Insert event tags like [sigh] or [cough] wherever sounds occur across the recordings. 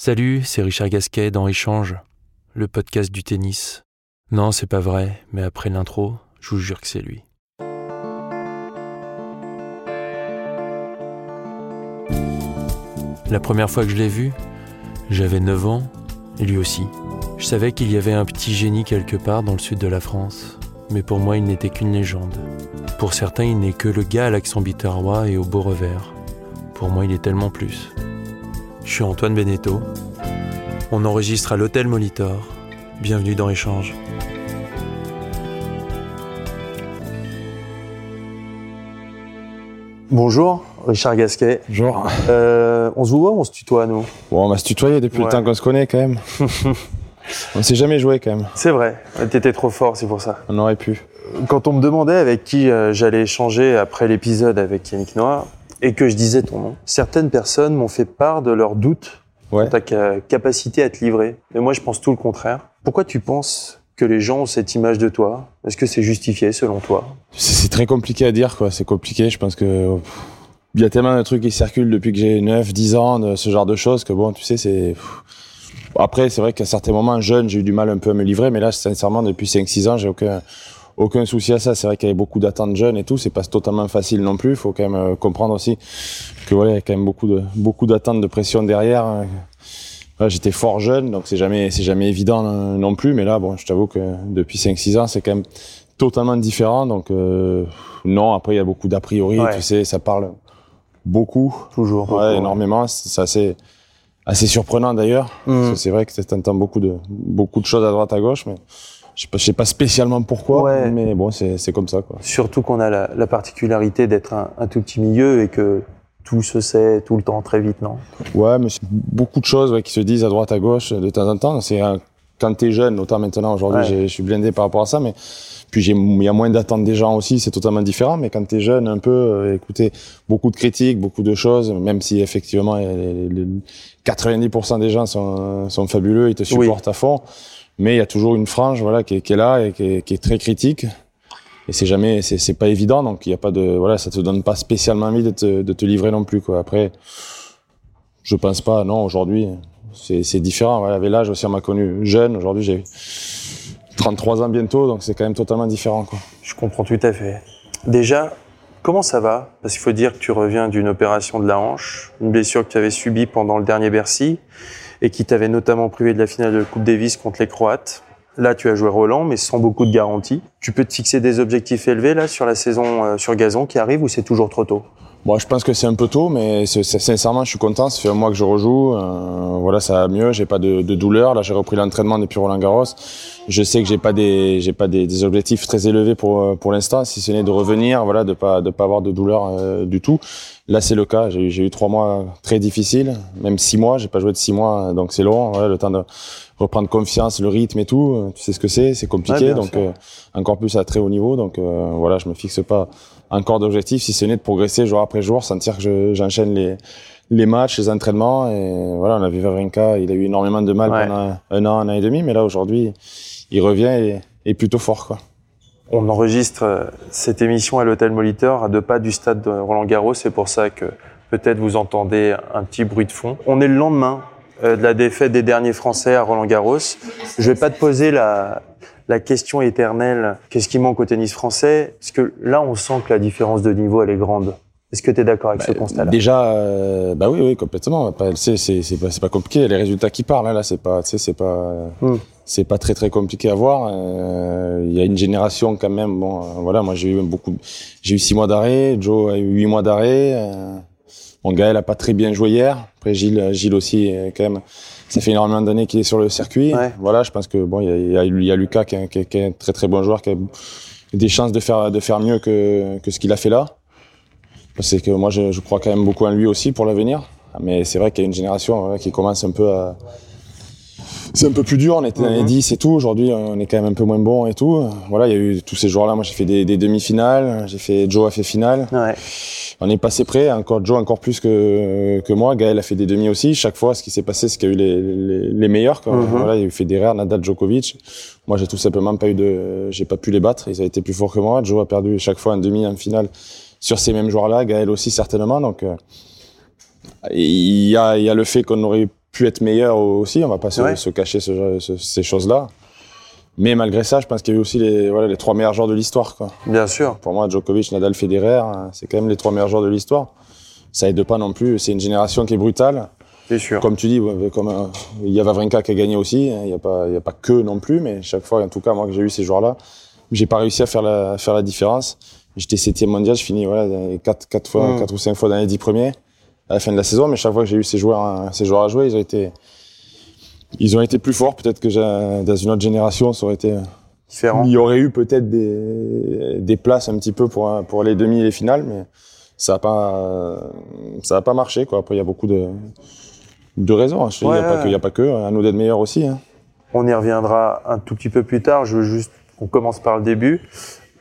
Salut, c'est Richard Gasquet dans Échange, le podcast du tennis. Non, c'est pas vrai, mais après l'intro, je vous jure que c'est lui. La première fois que je l'ai vu, j'avais 9 ans, et lui aussi. Je savais qu'il y avait un petit génie quelque part dans le sud de la France, mais pour moi il n'était qu'une légende. Pour certains, il n'est que le gars à l'accent biterrois et au beau revers. Pour moi, il est tellement plus. Je suis Antoine Beneteau. On enregistre à l'hôtel Molitor. Bienvenue dans Échange. Bonjour, Richard Gasquet. Bonjour. Euh, on se voit ou on se tutoie, nous? Bon, on va se tutoyer depuis Ouais. le temps qu'on se connaît quand même. [laughs] on s'est jamais joué quand même. C'est vrai, t'étais trop fort, c'est pour ça. On aurait pu. Quand on me demandait avec qui euh, j'allais échanger après l'épisode avec Yannick Noah, et que je disais ton nom, certaines personnes m'ont fait part de leurs doutes Ouais. sur ta ca- capacité à te livrer. Mais moi, je pense tout le contraire. Pourquoi tu penses que les gens ont cette image de toi? Est-ce que c'est justifié selon toi? C'est très compliqué à dire, quoi. C'est compliqué. Je pense que il y a tellement de trucs qui circulent depuis que j'ai 9, 10 ans, de ce genre de choses, que bon, tu sais, c'est. Après, c'est vrai qu'à certains moments, jeune, j'ai eu du mal un peu à me livrer, mais là, sincèrement, depuis 5-6 ans, j'ai aucun, aucun souci à ça. C'est vrai qu'il y avait beaucoup d'attentes jeunes et tout. C'est pas totalement facile non plus. Il faut quand même euh, comprendre aussi que voilà, il y a quand même beaucoup de, beaucoup d'attentes de pression derrière. hein. Voilà, J'étais fort jeune, donc c'est jamais, c'est jamais évident euh, non plus. Mais là, bon, je t'avoue que depuis 5-6 ans, c'est quand même totalement différent. Donc, euh, non, après, il y a beaucoup d'a priori, Ouais. tu sais, ça parle beaucoup. Toujours. beaucoup, Ouais, énormément. C'est c'est assez, assez surprenant d'ailleurs. Mm. Que C'est vrai que tu entends beaucoup de, beaucoup de choses à droite, à gauche, mais je sais pas, je sais pas spécialement pourquoi, Ouais. mais bon, c'est c'est comme ça, quoi. Surtout qu'on a la, la particularité d'être un, un tout petit milieu et que tout se sait tout le temps très vite, non? Ouais, mais c'est beaucoup de choses ouais, qui se disent à droite, à gauche de temps en temps. C'est quand t'es jeune, autant maintenant aujourd'hui, Ouais. je suis blindé par rapport à ça, mais puis il y a moins d'attentes des gens aussi, c'est totalement différent. Mais quand t'es jeune, un peu, euh, écoutez, beaucoup de critiques, beaucoup de choses, même si effectivement les, les- les 90% des gens sont, sont fabuleux, ils te supportent à fond, mais il y a toujours une frange, voilà, qui est, là et qui est, très critique. Et c'est jamais, c'est pas évident, donc il y a pas de, voilà, ça te donne pas spécialement envie de te, livrer non plus. Après. Je pense pas, non, aujourd'hui, c'est différent. Voilà, l'âge aussi, on m'a connu jeune. Aujourd'hui, j'ai 33 ans bientôt, donc c'est quand même totalement différent. Je comprends tout à fait. Déjà, comment ça va? Parce qu'il faut dire que tu reviens d'une opération de la hanche, une blessure que tu avais subie pendant le dernier Bercy et qui t'avait notamment privé de la finale de la Coupe Davis contre les Croates. Là, tu as joué Roland, mais sans beaucoup de garanties. Tu peux te fixer des objectifs élevés là sur la saison euh, sur gazon qui arrive ou c'est toujours trop tôt? Bon, je pense que c'est un peu tôt, mais sincèrement, je suis content. Ça fait un mois que je rejoue. euh, voilà, ça va mieux. J'ai pas de, de douleur. Là, j'ai repris l'entraînement depuis Roland Garros. Je sais que j'ai pas des, j'ai pas des, des objectifs très élevés pour euh, pour l'instant, si ce n'est de revenir, voilà, de pas de pas avoir de douleur euh, du tout. Là, c'est le cas. J'ai eu- trois mois très difficiles, même six mois. J'ai pas joué de six mois, donc c'est long. Voilà, le temps de reprendre confiance, le rythme et tout. Tu sais ce que c'est, c'est compliqué. donc euh, encore plus à très haut niveau. Donc voilà, je me fixe pas encore d'objectifs, si ce n'est de progresser jour après jour, sentir que je- j'enchaîne les, les matchs, les entraînements. Et voilà, on a vu Wawrinka, il a eu énormément de mal Ouais. pendant un an, un an et demi, mais là aujourd'hui, il revient et est plutôt fort. Quoi. On enregistre euh, cette émission à l'hôtel Molitor à deux pas du stade de Roland Garros. C'est pour ça que peut-être vous entendez un petit bruit de fond. On est le lendemain euh, de la défaite des derniers Français à Roland Garros. Je vais pas te poser la, la question éternelle, qu'est-ce qui manque au tennis français? Parce que là, on sent que la différence de niveau, elle est grande. Est-ce que tu es d'accord avec ce constat-là? Déjà, euh, bah oui, oui, complètement. C'est pas, compliqué. Les résultats qui parlent, hein, là, c'est pas, c'est pas, Hmm. c'est pas très très compliqué à voir. Euh, Il y a une génération quand même. Bon, euh, voilà, moi j'ai eu beaucoup, j'ai eu six mois d'arrêt. Joe a eu huit mois d'arrêt. Mon Gaël a pas très bien joué hier. Après Gilles, Gilles aussi, quand même. Ça fait énormément d'années qu'il est sur le circuit. Ouais. Voilà, je pense que bon, il y a, il y a- il y a Lucas qui est, qui est- qui est un très très bon joueur, qui a des chances de faire de faire mieux que que ce qu'il a fait là. C'est que moi, je, je crois quand même beaucoup en lui aussi pour l'avenir. Mais c'est vrai qu'il y a une génération qui commence un peu à. C'est un peu plus dur, on était dans les 10 et tout. Aujourd'hui, on est quand même un peu moins bon et tout. Voilà, il y a eu tous ces jours-là. Moi, j'ai fait des, des demi-finales. J'ai fait, Joe a fait finale. Ouais. On est passé près, encore Joe encore plus que, que moi. Gaël a fait des demi aussi. Chaque fois, ce qui s'est passé, c'est qu'il y a eu les, les, les meilleurs. Quoi. Voilà, il y a eu Federer, Nadal, Djokovic. Moi, j'ai tout simplement pas eu de, j'ai pas pu les battre. Ils ont été plus forts que moi. Joe a perdu chaque fois en demi, en finale sur ces mêmes joueurs-là. Gaël aussi certainement. Donc, euh, il y a, il y a le fait qu'on aurait pu être meilleur aussi. On va pas se, Ouais. se cacher ce- ce- ces choses-là. Mais malgré ça, je pense qu'il y a eu aussi les, voilà, les trois meilleurs joueurs de l'histoire. Quoi. Bien sûr. Pour moi, Djokovic, Nadal, Federer, hein, c'est quand même les trois meilleurs joueurs de l'histoire. Ça aide pas non plus. C'est une génération qui est brutale. C'est sûr. Comme tu dis, comme euh, il y a Wawrinka qui a gagné aussi. hein, Il n'y a pas, il y a pas que non plus, mais chaque fois, en tout cas, moi que j'ai eu ces joueurs-là, j'ai pas réussi à faire la, faire la différence. J'étais septième mondial, je finis voilà quatre, quatre fois, Mm. quatre ou cinq fois dans les dix premiers à la fin de la saison. Mais chaque fois que j'ai eu ces joueurs, hein, ces joueurs à jouer, ils ont été, ils ont été plus forts. Peut-être que dans une autre génération, ça aurait été Différent. il y aurait eu peut-être des, des places un petit peu pour, pour les demi et les finales, mais ça n'a pas, ça a pas marché. Quoi. Après, il y a beaucoup de, de raisons. Dis, Il Ouais, n'y a, a pas que, à nous d'être meilleurs aussi. hein. On y reviendra un tout petit peu plus tard. Je veux juste qu'on commence par le début.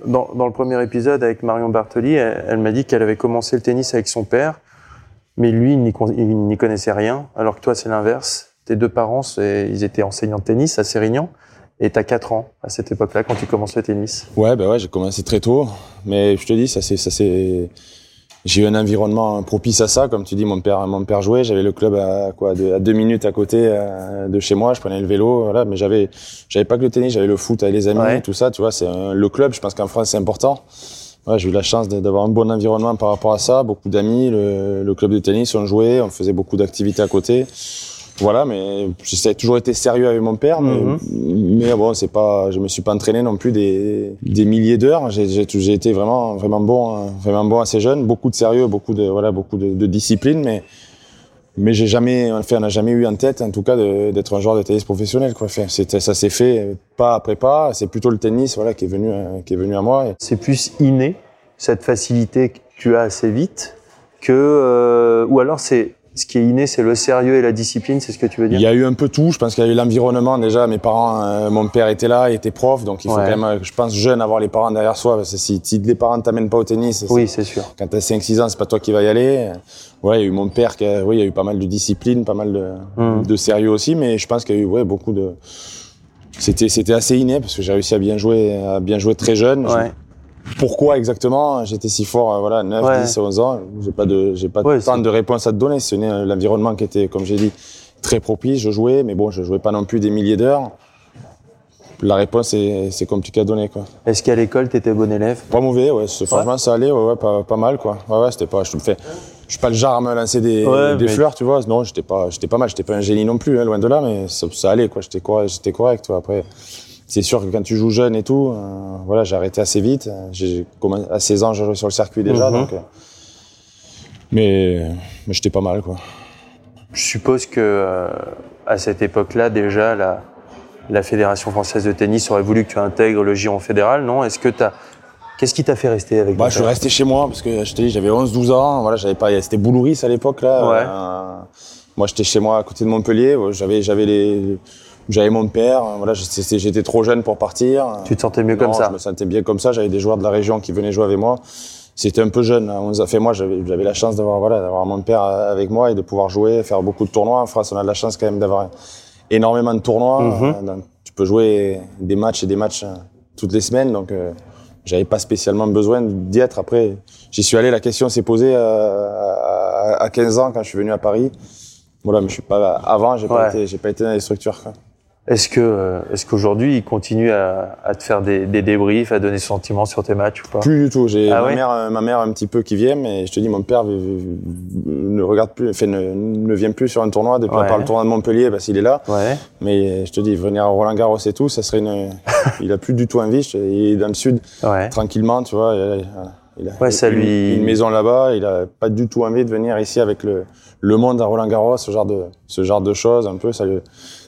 Dans, dans le premier épisode avec Marion Bartoli, elle, elle m'a dit qu'elle avait commencé le tennis avec son père, mais lui, il n'y con- connaissait rien, alors que toi, c'est l'inverse. Tes deux parents, ils étaient enseignants de tennis à Sérignan, et tu as 4 ans à cette époque-là quand tu commences le tennis. Ouais, bah ouais, j'ai commencé très tôt, mais je te dis, ça c'est, ça c'est, j'ai eu un environnement propice à ça, comme tu dis, mon père, mon père jouait, j'avais le club à quoi, deux- à deux minutes à côté euh, de chez moi, je prenais le vélo, voilà, mais j'avais, j'avais pas que le tennis, j'avais le foot avec les amis, Ouais. tout ça, tu vois, c'est un- le club, je pense qu'en France c'est important. Ouais, j'ai eu la chance d'avoir un bon environnement par rapport à ça, beaucoup d'amis, le, le club de tennis, on jouait, on faisait beaucoup d'activités à côté. Voilà, mais j'ai toujours été sérieux avec mon père, mais, Mhm. mais bon, c'est pas, je me suis pas entraîné non plus des, des milliers d'heures. J'ai, j'ai, j'ai été vraiment, vraiment bon, vraiment bon assez jeune, beaucoup de sérieux, beaucoup de, voilà, beaucoup de, de discipline, mais, mais j'ai jamais, enfin, on n'a jamais eu en tête, en tout cas, d'être un joueur de tennis professionnel, quoi. Enfin, ça s'est fait pas après pas. C'est plutôt le tennis, voilà, qui est venu, euh, qui est venu à moi. C'est plus inné, cette facilité que tu as assez vite, que, euh, ou alors c'est, ce qui est inné, c'est le sérieux et la discipline, c'est ce que tu veux dire Il y a eu un peu tout. Je pense qu'il y a eu l'environnement déjà. Mes parents, euh, mon père était là, il était prof, donc il faut Ouais. quand même, je pense, jeune avoir les parents derrière soi. Parce que si, si les parents ne t'amènent pas au tennis, Oui, c'est sûr. quand t'as 5-6 ans, c'est pas toi qui vas y aller. Ouais, il y a eu mon père qui a, oui, il y a eu pas mal de discipline, pas mal de, Mm. de sérieux aussi, mais je pense qu'il y a eu, ouais, beaucoup de, c'était, c'était assez inné parce que j'ai réussi à bien jouer, à bien jouer très jeune. Ouais. Pourquoi exactement j'étais si fort, euh, voilà, 9, Ouais. 10, 11 ans J'ai pas de, j'ai pas Ouais, tant c'est- de réponses à te donner. Ce n'est l'environnement qui était, comme j'ai dit, très propice. Je jouais, mais bon, je jouais pas non plus des milliers d'heures. La réponse est, c'est compliqué à donner, quoi. Est-ce qu'à l'école, tu étais bon élève? Pas mauvais, ouais. c'est- Franchement, ça allait, ouais, ouais, pas, pas mal, quoi. Ouais, ouais, c'était pas, je me fais, je suis pas le genre à me lancer des, Ouais, des mais- fleurs, tu vois. Non, j'étais pas, j'étais pas mal. J'étais pas un génie non plus, hein, loin de là, mais ça, ça allait, quoi. J'étais correct, j'étais correct, toi. Après, c'est sûr que quand tu joues jeune et tout, euh, voilà, j'ai arrêté assez vite. J'ai à 16 ans, j'ai joué sur le circuit déjà, Mhm. donc. euh, mais, mais j'étais pas mal, quoi. Je suppose que euh, à cette époque-là, déjà, la, la Fédération française de tennis aurait voulu que tu intègres le giron fédéral, non? Est-ce que t'as Qu'est-ce qui t'a fait rester avec Bah, je suis resté chez moi parce que je te dis, j'avais 11-12 ans. Voilà, j'avais pas, c'était Boulouris à l'époque là. Ouais. Euh, moi, j'étais chez moi à côté de Montpellier. J'avais, j'avais les, j'avais mon père. Voilà, j'étais, trop jeune pour partir. Tu te sentais mieux comme ça Je me sentais bien comme ça. J'avais des joueurs de la région qui venaient jouer avec moi. C'était un peu jeune. hein. On a fait moi, j'avais, la chance d'avoir voilà, d'avoir mon père avec moi et de pouvoir jouer, faire beaucoup de tournois. En France, on a de la chance quand même d'avoir énormément de tournois. Mhm. Euh, dans- tu peux jouer des matchs et des matchs euh, toutes les semaines, donc. euh, j'avais pas spécialement besoin d'y être. Après, j'y suis allé, la question s'est posée euh, à, à 15 ans quand je suis venu à Paris. Voilà, mais je suis pas avant, j'ai pas été, j'ai pas été dans les structures. Quoi. Est-ce que euh, est-ce qu'aujourd'hui, il continue à, à te faire des, des débriefs, à donner sentiments sur tes matchs ou pas? Plus du tout. J'ai Ah ma ouais? mère, euh, ma mère un petit peu qui vient, mais je te dis, mon père ne regarde plus, enfin, ne, ne vient plus sur un tournoi depuis Ouais. à part le tournoi de Montpellier parce qu'il est là. Ouais. Mais je te dis, venir à Roland Garros et tout, ça serait une. [laughs] il a plus du tout envie. Te- Il est dans le sud, Ouais. tranquillement, tu vois. Il a, il a Ouais, ça une, lui- une maison là-bas. Il a pas du tout envie de venir ici avec le, le monde à Roland Garros, ce genre de, ce genre de choses. Un peu, ça, lui-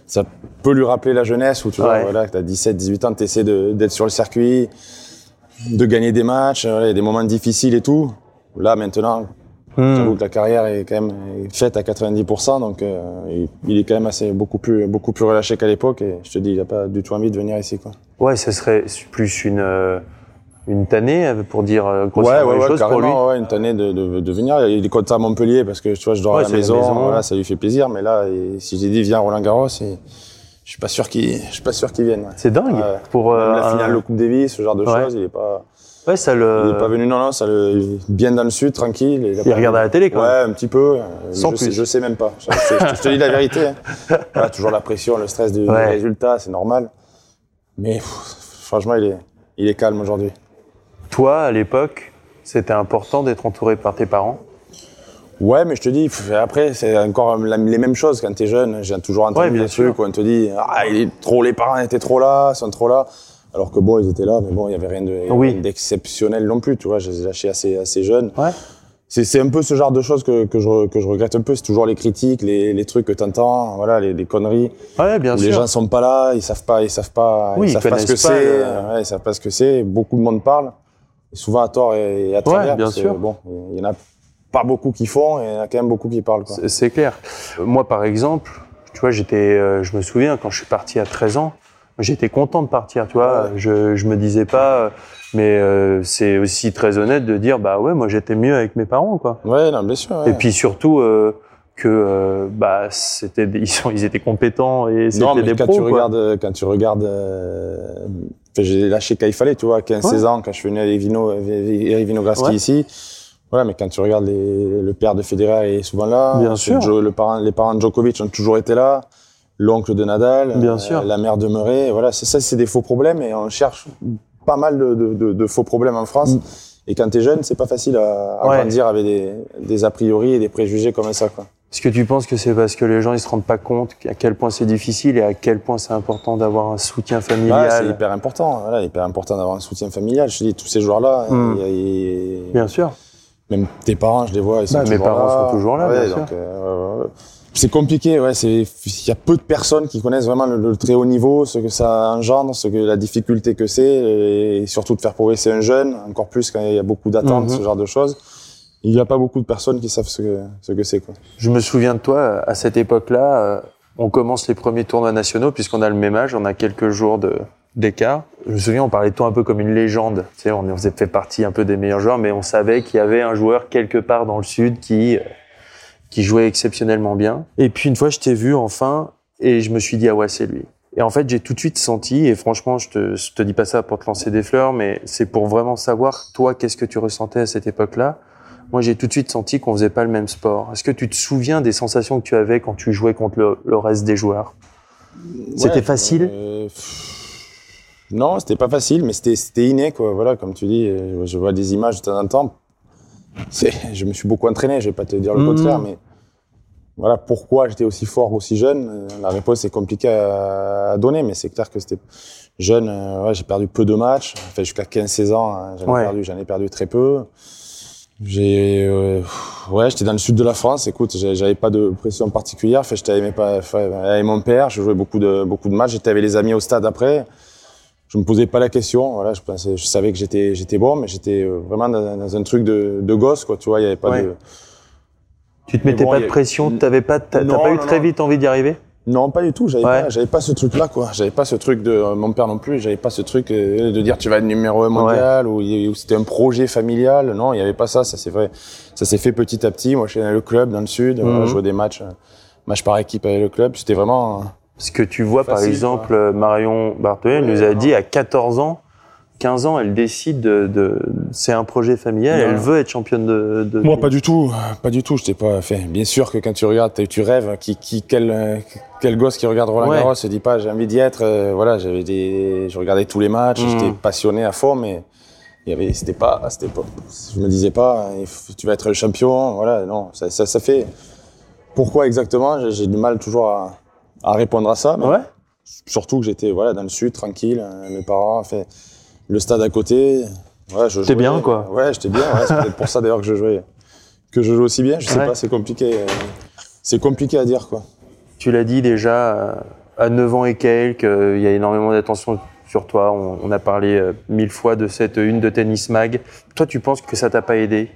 ça peut lui rappeler la jeunesse où tu vois, Ouais. voilà, que t'as 17, 18 ans, t'essaies de, d'être sur le circuit, de gagner des matchs, il y a des moments difficiles et tout. Là, maintenant, Hmm. J'avoue que la carrière est quand même faite à 90%, donc euh, il, il est quand même assez beaucoup plus beaucoup plus relâché qu'à l'époque. Et je te dis, il a pas du tout envie de venir ici, quoi. Ouais, ce serait plus une, euh, une tannée euh, pour dire euh, Ouais, ouais, les ouais, choses pour lui. ouais, une tannée de, de, de venir. Il est content à Montpellier parce que tu vois, je dors à la maison, voilà, ça lui fait plaisir. Mais là, si j'ai dit viens Roland Garros, je suis pas sûr qu'il, je suis pas sûr qu'il vienne. C'est dingue. Pour euh, la un- finale de Coupe Davis, ce genre de choses, il est pas, Ouais, ça il est pas venu. Non, non, ça le, bien dans le sud, tranquille. Il, Il regarde à la télé quand Ouais, un petit peu. euh, Sans je plus. Sais, je sais même pas. Je, je- je te dis la vérité. hein. [laughs] Voilà, toujours la pression, le stress du, du Ouais. résultat, c'est normal. Mais pff, franchement, il est, il est calme aujourd'hui. Toi, à l'époque, c'était important d'être entouré par tes parents? Ouais, mais je te dis, après, c'est encore la- les mêmes choses quand t'es jeune. J'ai toujours entendu Ouais, bien des sûr. trucs où on te dit, ah, il est trop, les parents étaient trop là, sont trop là. Alors que bon, ils étaient là, mais bon, il y avait rien de- Oui. rien d'exceptionnel non plus, tu vois. Je les ai lâchés assez, assez jeunes. Ouais. C'est, un peu ce genre de choses que, que, je, re- que je regrette un peu. C'est toujours les critiques, les, les trucs que t'entends, voilà, les, les conneries. Ouais, bien sûr. les gens sont pas là, ils savent pas, ils savent pas, Oui, ils ils savent pas ce que c'est. le- Ouais, ils savent pas ce que c'est. Beaucoup de monde parle, souvent à tort et à travers. bien parce que, sûr. Bon, il y en a pas beaucoup qui font, et il y en a quand même beaucoup qui parlent. C'est- clair. Euh, Moi, par exemple, tu vois, j'étais, euh, je me souviens quand je suis parti à 13 ans, j'étais content de partir, tu vois. Ouais. Je, je me disais pas, euh, mais euh, c'est aussi très honnête de dire, bah ouais, moi j'étais mieux avec mes parents, quoi. Ouais, non, bien sûr. ouais. Et puis surtout euh, que, euh, bah, c'était, [laughs] ils, sont, ils étaient compétents et c'était non, mais des quand pros, tu quoi. regardes, quand tu regardes, euh, j'ai lâché quand il fallait, tu vois, 15-16 ans, quand je suis venu à Evino, Eric Vinograski Ouais. ici. Voilà, mais quand tu regardes les, le père de Federer est souvent là. Bien sûr. Jo- le parent, les parents de Djokovic ont toujours été là. L'oncle de Nadal. Bien euh, sûr. La mère de Murray. Voilà, c'est ça, c'est des faux problèmes et on cherche pas mal de, de, de- de faux problèmes en France. Mm. Et quand t'es jeune, c'est pas facile à, à Ouais. grandir avec des, des a priori et des préjugés comme ça, quoi. Est-ce que tu penses que c'est parce que les gens ils se rendent pas compte à quel point c'est difficile et à quel point c'est important d'avoir un soutien Ouais, familial? c'est hyper important. Voilà, hyper important d'avoir un soutien familial. Je te dis, tous ces joueurs-là, Mm. y a- Bien sûr. même tes parents, je les vois, ils sont Bah, mes parents là. sont toujours là, Ouais, bien donc, sûr. euh, ouais, ouais. C'est compliqué, ouais. C'est, il y a peu de personnes qui connaissent vraiment le, le très haut niveau, ce que ça engendre, ce que la difficulté que c'est, et surtout de faire progresser un jeune, encore plus quand il y a beaucoup d'attentes, Mhm. ce genre de choses. Il n'y a pas beaucoup de personnes qui savent ce que, ce que c'est, quoi. Je me souviens de toi, à cette époque-là, euh, on commence les premiers tournois nationaux, puisqu'on a le même âge, on a quelques jours de- d'écart. Je me souviens, on parlait de toi un peu comme une légende. Tu sais, on faisait fait partie un peu des meilleurs joueurs, mais on savait qu'il y avait un joueur quelque part dans le sud qui, euh, qui jouait exceptionnellement bien. Et puis une fois, je t'ai vu enfin, et je me suis dit, ah ouais, c'est lui. Et en fait, j'ai tout de suite senti, et franchement, je te, je te dis pas ça pour te lancer des fleurs, mais c'est pour vraiment savoir, toi, qu'est-ce que tu ressentais à cette époque-là? Moi, j'ai tout de suite senti qu'on faisait pas le même sport. Est-ce que tu te souviens des sensations que tu avais quand tu jouais contre le, le reste des joueurs? C'était facile? Euh, Non, c'était pas facile, mais c'était, inné, quoi. Voilà, comme tu dis, euh, je vois des images de temps en temps. Je me suis beaucoup entraîné, je vais pas te dire le Mhm. contraire, mais voilà, pourquoi j'étais aussi fort, aussi jeune, euh, la réponse est compliquée à, donner, mais c'est clair que c'était jeune, euh, ouais, j'ai perdu peu de matchs, enfin, jusqu'à 15-16 ans, hein, j'en ai Ouais. perdu, j'en ai perdu très peu. J'ai, euh, ouais, j'étais dans le sud de la France. Écoute, j'avais pas de pression particulière. Enfin, j'étais avec, avec mon père. Je jouais beaucoup de beaucoup de matchs. J'étais avec les amis au stade après. Je me posais pas la question. Voilà, je pensais, je savais que j'étais j'étais bon, mais j'étais euh, vraiment dans, dans un truc de, de gosse, quoi. Tu vois, il y avait pas Ouais. de Tu te mettais bon, pas de a- pression? T'avais pas, t'as pas eu non, très non. vite envie d'y arriver? Non, pas du tout. J'avais Ouais. pas, j'avais pas ce truc-là, quoi. J'avais pas ce truc de euh, mon père non plus. J'avais pas ce truc euh, de dire tu vas être numéro un mondial ou, ou c'était un projet familial. Non, il y avait pas ça. Ça c'est vrai. Ça s'est fait petit à petit. Moi, je suis dans le club dans le sud. Voilà, je jouais des matchs, euh, matchs par équipe avec le club. C'était vraiment. euh, Parce que tu vois, par exemple, euh, Marion Barthollet elle nous a dit à 14 ans, 15 ans, elle décide de, de c'est un projet familial, Non. elle veut être championne de. de Moi, pas du tout, pas du tout. Je t'ai pas fait. Bien sûr que quand tu regardes, tu- rêves. Qui, qui, quel, quel gosse qui regarde Roland Ouais. Garros se dit pas j'ai envie d'y être. euh, voilà, j'avais des, je regardais tous les matchs, Mhm. j'étais passionné à fond, mais il y avait, c'était pas, c'était pas. Je me disais pas, faut- tu vas être le champion. Voilà, non, ça, ça, ça fait. Pourquoi exactement J'ai du mal toujours à, à répondre à ça. mais Ouais. Surtout que j'étais voilà dans le sud, tranquille, euh, mes parents, fait le stade à côté. Ouais, je T'es jouais. bien, quoi. Ouais, j'étais bien. Ouais, c'est peut-être pour ça d'ailleurs que je jouais, que je joue aussi bien. Je sais Ouais. pas, c'est compliqué. euh, C'est compliqué à dire quoi. Tu l'as dit déjà, euh, à 9 ans et quelques, euh, il y a énormément d'attention sur toi. On, on a parlé euh, mille fois de cette une de Tennis Mag. Toi, tu penses que ça t'a pas aidé?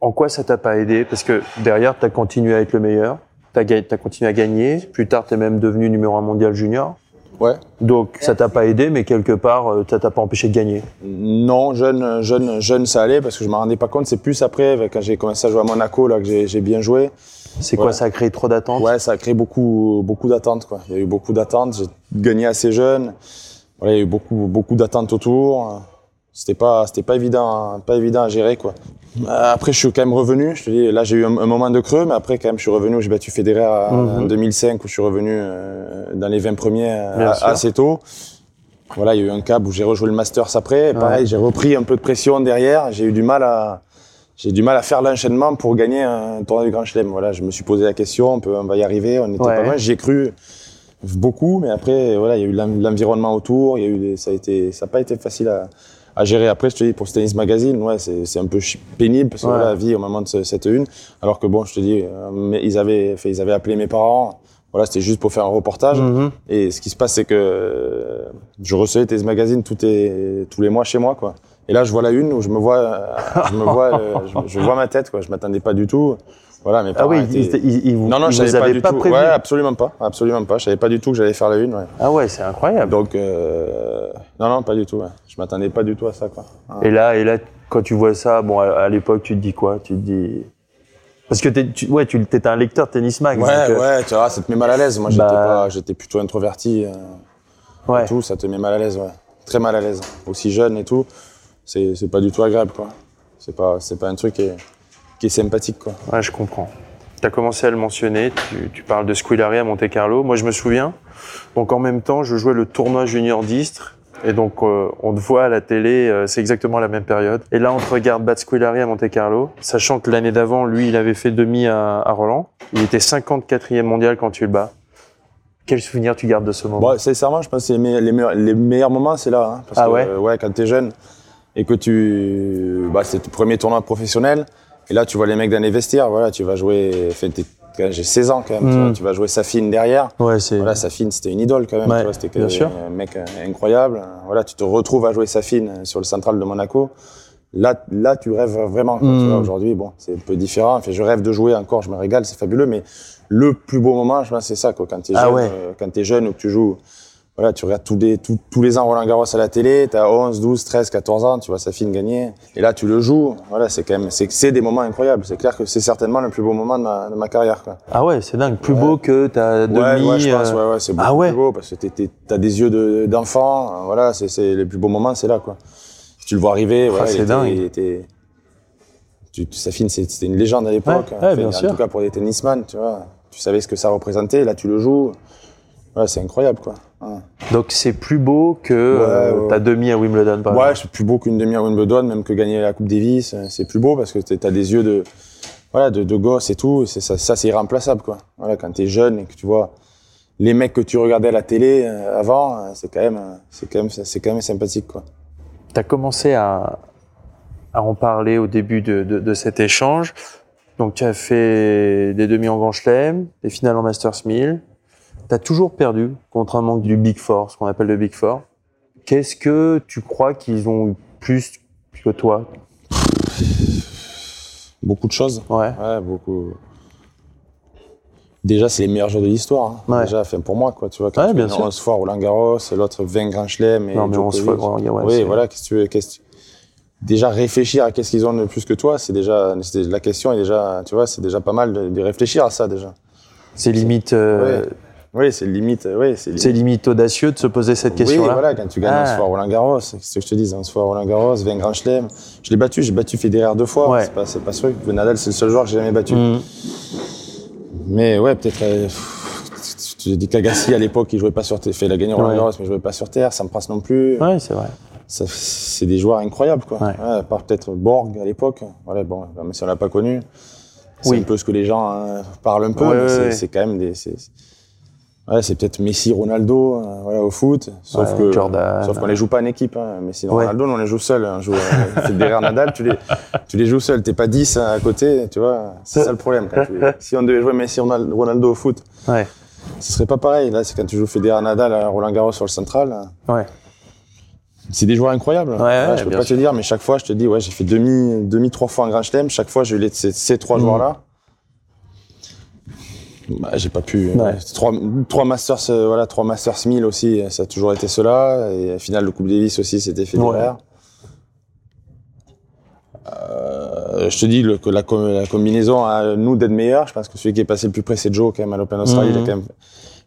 En quoi ça t'a pas aidé? Parce que derrière, tu as continué à être le meilleur, tu as, continué à gagner, plus tard, tu es même devenu numéro un mondial junior. Ouais. Donc ça t'a pas aidé, mais quelque part, euh, ça t'a pas empêché de gagner. Non, jeune, jeune, jeune, ça allait parce que je me rendais pas compte. C'est plus après, quand j'ai commencé à jouer à Monaco, là, que j'ai bien joué. C'est quoi, ça a créé trop d'attentes? Ouais, ça a créé beaucoup, beaucoup d'attentes. Quoi. Il y a eu beaucoup d'attentes. J'ai gagné assez jeune. Voilà, il y a eu beaucoup, beaucoup d'attentes autour. C'était pas, c'était pas évident, pas évident à gérer, quoi. Euh, après, je suis quand même revenu. Je te dis, là, j'ai eu un, moment de creux, mais après, quand même, je suis revenu. J'ai battu Federer en 2005, mhm. où je suis revenu euh, dans les 20 premiers euh, assez tôt. Voilà, il y a eu un cap où j'ai rejoué le Masters après. pareil, j'ai repris un peu de pression derrière. J'ai eu du mal à, j'ai du mal à faire l'enchaînement pour gagner un tournoi du Grand Chelem. Voilà, je me suis posé la question, on, peut, on va y arriver, on n'était pas loin. J'y ai cru beaucoup, mais après, voilà, il y a eu l'environnement autour, il y a eu ça a été, ça n'a pas été facile à, à, gérer. Après, je te dis, pour Tennis Magazine, ouais, c'est un peu pénible parce que voilà, la vie au moment de cette une. Alors que bon, je te dis, euh, ils avaient, fait, ils avaient appelé mes parents. Voilà, c'était juste pour faire un reportage. Mm-hmm. Et ce qui se passe, c'est que euh, je recevais Tennis Magazine tous les mois chez moi, quoi. Et là, je vois la une où je me vois, je me vois, euh, je, vois ma tête, quoi. Je m'attendais pas du tout. Voilà, mais ah oui, ils, vous, non, non, je savais pas du tout. Prévu. Ouais, absolument pas, absolument pas. Je savais pas du tout que j'allais faire la une. Ouais. Ah ouais, c'est incroyable. Donc, euh... non, non, pas du tout. Ouais. Je m'attendais pas du tout à ça, quoi. Et là, et là, quand tu vois ça, bon, à, l'époque, tu te dis quoi? Tu te dis parce que tu, ouais, tu étais un lecteur tennis mag. Ouais, euh, ouais, tu vois, ça te met mal à l'aise. Moi, j'étais bah pas, j'étais plutôt introverti. Euh, ouais. tout, ça te met mal à l'aise, ouais. Très mal à l'aise. Aussi jeune et tout c'est pas du tout agréable, quoi. C'est pas, pas un truc qui est, qui est sympathique, quoi. Ouais, je comprends. Tu as commencé à le mentionner, tu, tu parles de Squillary à Monte Carlo. Moi, je me souviens. Donc, en même temps, je jouais le tournoi junior d'Istres. Et donc, euh, on te voit à la télé, euh, c'est exactement la même période. Et là, on te regarde battre Squillary à Monte Carlo, sachant que l'année d'avant, lui, il avait fait demi à, à Roland. Il était 54e mondial quand tu le bats. Quel souvenir tu gardes de ce moment? Bon, Sincèrement, je pense que les, meilleurs, les meilleurs, moments, c'est là. Hein, parce ah ouais? euh, Ouais, quand t'es jeune, et que tu, bah, c'est ton premier tournoi professionnel. Et là, tu vois les mecs les vestiaires, voilà, tu vas jouer, j'ai 16 ans quand même, tu, hmm. vas jouer Safine derrière. Ouais. Voilà, Safine, c'était une idole quand même, c'était un mec incroyable. Voilà, tu te retrouves à jouer Safine sur le central de Monaco. Là, là, tu rêves vraiment. Hmm. aujourd'hui, bon, c'est un peu différent. Enfin, je rêve de jouer encore, je me régale, c'est fabuleux. Mais le plus beau moment, je pense, c'est ça, quoi. Quand t'es ah jeune, euh, es jeune ou que tu joues voilà, tu regardes tous les, tous, les ans Roland Garros à la télé, tu as 11, 12, 13, 14 ans, tu vois sa fille gagner. Et là, tu le joues. Voilà, c'est quand même, c'est, des moments incroyables. C'est clair que c'est certainement le plus beau moment de ma, de ma carrière, quoi. Ah ouais, c'est dingue. Plus beau que ta demi. Ouais, ouais, je pense, euh, ouais, ouais, c'est ah plus beau parce que tu as des yeux d'enfant. voilà, c'est, les plus beaux moments, c'est là, quoi. Tu le vois arriver, ah, c'est dingue. tu, Safine, c'était une légende à l'époque. Ouais, bien en sûr. tout cas pour des tennisman, tu vois. Tu savais ce que ça représentait. Là, tu le joues. Ouais, c'est incroyable, quoi. Donc c'est plus beau que euh, ta demi à Wimbledon, par Ouais, c'est plus beau qu'une demi à Wimbledon, même que gagner la Coupe Davis. Euh, c'est plus beau parce que tu as des yeux de, voilà, de, de gosse et tout. ça, ça c'est irremplaçable, quoi. Voilà, quand t'es jeune et que tu vois les mecs que tu regardais à la télé euh, avant, c'est quand même, c'est quand même, c'est quand même sympathique, quoi. T'as commencé à, à en parler au début de, de, de cet échange. Donc tu as fait des demi en Grand Chelem, des finales en Masters 1000, tu as toujours perdu contre un manque du Big Four, ce qu'on appelle le Big Four. Qu'est-ce que tu crois qu'ils ont eu plus que toi? Beaucoup de choses. Ouais. ouais beaucoup. Déjà, c'est les meilleurs jours de l'histoire. Hein. Déjà, enfin, pour moi, quoi. Tu vois, quand ouais, bien sûr. 11 fois Roland Garros, l'autre 20 Grand Chelem. Non, mais 11 fois Oui, voilà, qu'est-ce que tu veux. Déjà, réfléchir à qu'est-ce qu'ils ont de plus que toi, c'est déjà. La question est déjà. Tu vois, c'est déjà pas mal de, réfléchir à ça, déjà. C'est limite. Euh, oui, c'est limite. Oui, c'est limite. audacieux de se poser cette question-là. Oui, voilà, quand tu gagnes ah. un soir Roland Garros, c'est ce que je te dis, un soir Roland Garros, 20 Grand Chelem. Je l'ai battu, j'ai battu Federer deux fois. Ouais. C'est pas, c'est pas sûr. Nadal, c'est le seul joueur que j'ai jamais battu. Mm. Mais ouais, peut-être. Euh, tu dis qu'Agassi à l'époque, il jouait pas sur terre. Il a gagné Roland Garros, mais il jouait pas sur terre. Ça me passe non plus. Oui, c'est vrai. c'est des joueurs incroyables, quoi. Ouais. à part peut-être Borg à l'époque. Voilà, bon, mais si on l'a pas connu. C'est un peu ce que les gens hein, parlent un peu, c'est quand même des. Ouais, c'est peut-être Messi, Ronaldo, euh, voilà, au foot. Sauf que, Jordan, sauf qu'on les joue pas en équipe. Hein. Messi, Ronaldo, on les joue seuls. Joue euh, Federer, Nadal, tu les, tu les joues seuls. T'es pas 10 à côté, tu vois. C'est ça le problème. Quand tu, [laughs] si on devait jouer Messi, Ronaldo au foot, ouais. ce serait pas pareil. Là, c'est quand tu joues Federer, Nadal, Roland Garros sur le central. Ouais. C'est des joueurs incroyables. ouais, je peux pas sûr. te dire, mais chaque fois, je te dis, ouais, j'ai fait demi, demi trois fois en Grand Chelem. Chaque fois, j'ai eu les- ces, ces trois Mm. joueurs-là. Bah, j'ai pas pu. Ouais. ouais, trois, trois Masters, euh, voilà, trois Masters 1000 aussi, ça a toujours été cela. Et la finale de Coupe Davis aussi, c'était Federer. Euh, je te dis le- que la, la combinaison à nous d'être meilleurs. Je pense que celui qui est passé le plus près, c'est Joe quand même à l'Open Australie. Mhm. Il, a quand même-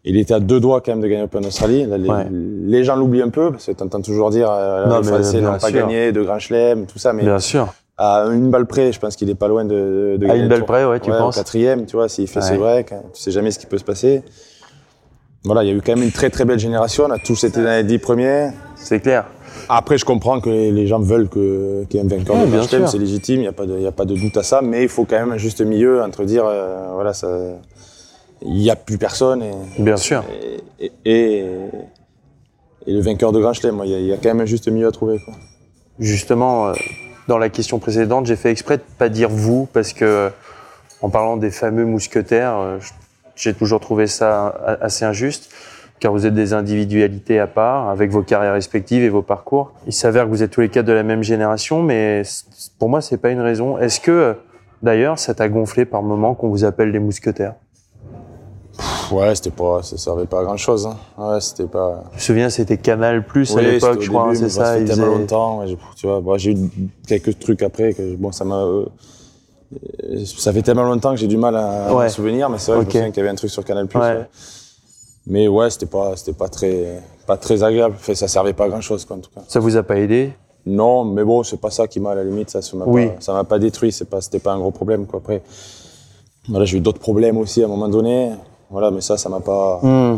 il était à deux doigts quand même de gagner l'Open Australie. Là, les, Ouais. les gens l'oublient un peu parce que t'entends toujours dire euh, Non, les Français n'ont pas sûr. gagné de Grand Chelem, tout ça. Mais Bien sûr. À une balle près, je pense qu'il est pas loin de, de À une le balle près, ouais, tu au penses quatrième, tu vois, s'il fait ses Ouais. breaks, tu sais jamais ce qui peut se passer. Voilà, il y a eu quand même une très très belle génération. On a tous été dans les dix premiers. C'est clair. Après, je comprends que les, gens veulent qu'il y ait un vainqueur Ouais, de sûr. c'est légitime, il n'y a, pas de- y a pas de doute à ça, mais il faut quand même un juste milieu entre dire, euh, voilà, ça, il n'y a plus personne et, Bien sûr. et, et, et le vainqueur de Grand Chelem, il y, a- il y a quand même un juste milieu à trouver. Quoi. Justement, euh, dans la question précédente, j'ai fait exprès de pas dire vous parce que en parlant des fameux mousquetaires, euh, j'ai toujours trouvé ça assez injuste car vous êtes des individualités à part avec vos carrières respectives et vos parcours. Il s'avère que vous êtes tous les quatre de la même génération, mais pour moi c'est pas une raison. Est-ce que d'ailleurs ça t'a gonflé par moment qu'on vous appelle les mousquetaires? Pff, Ouais, c'était pas, ça servait pas à grand chose. Hein. Ouais, c'était pas. Je me souviens, c'était Canal Plus à l'époque, c'était je crois, c'est ça. Ils tellement longtemps. ouais, tu vois, bon, j'ai eu quelques trucs après que bon, ça m'a. euh, ça fait tellement longtemps que j'ai du mal à, Ouais. me souvenir, mais c'est vrai que je me souviens qu'il y avait un truc sur Canal Plus. Ouais. Mais ouais, c'était pas, c'était pas très, pas très agréable. Enfin, ça servait pas à grand chose, quoi, en tout cas. Ça vous a pas aidé? Non, mais bon, c'est pas ça qui m'a, à la limite, ça, ça m'a Oui. pas, ça m'a pas détruit. C'est pas, c'était pas un gros problème, quoi. Après, voilà, j'ai eu d'autres problèmes aussi à un moment donné. Voilà, mais ça, ça m'a pas. Hmm.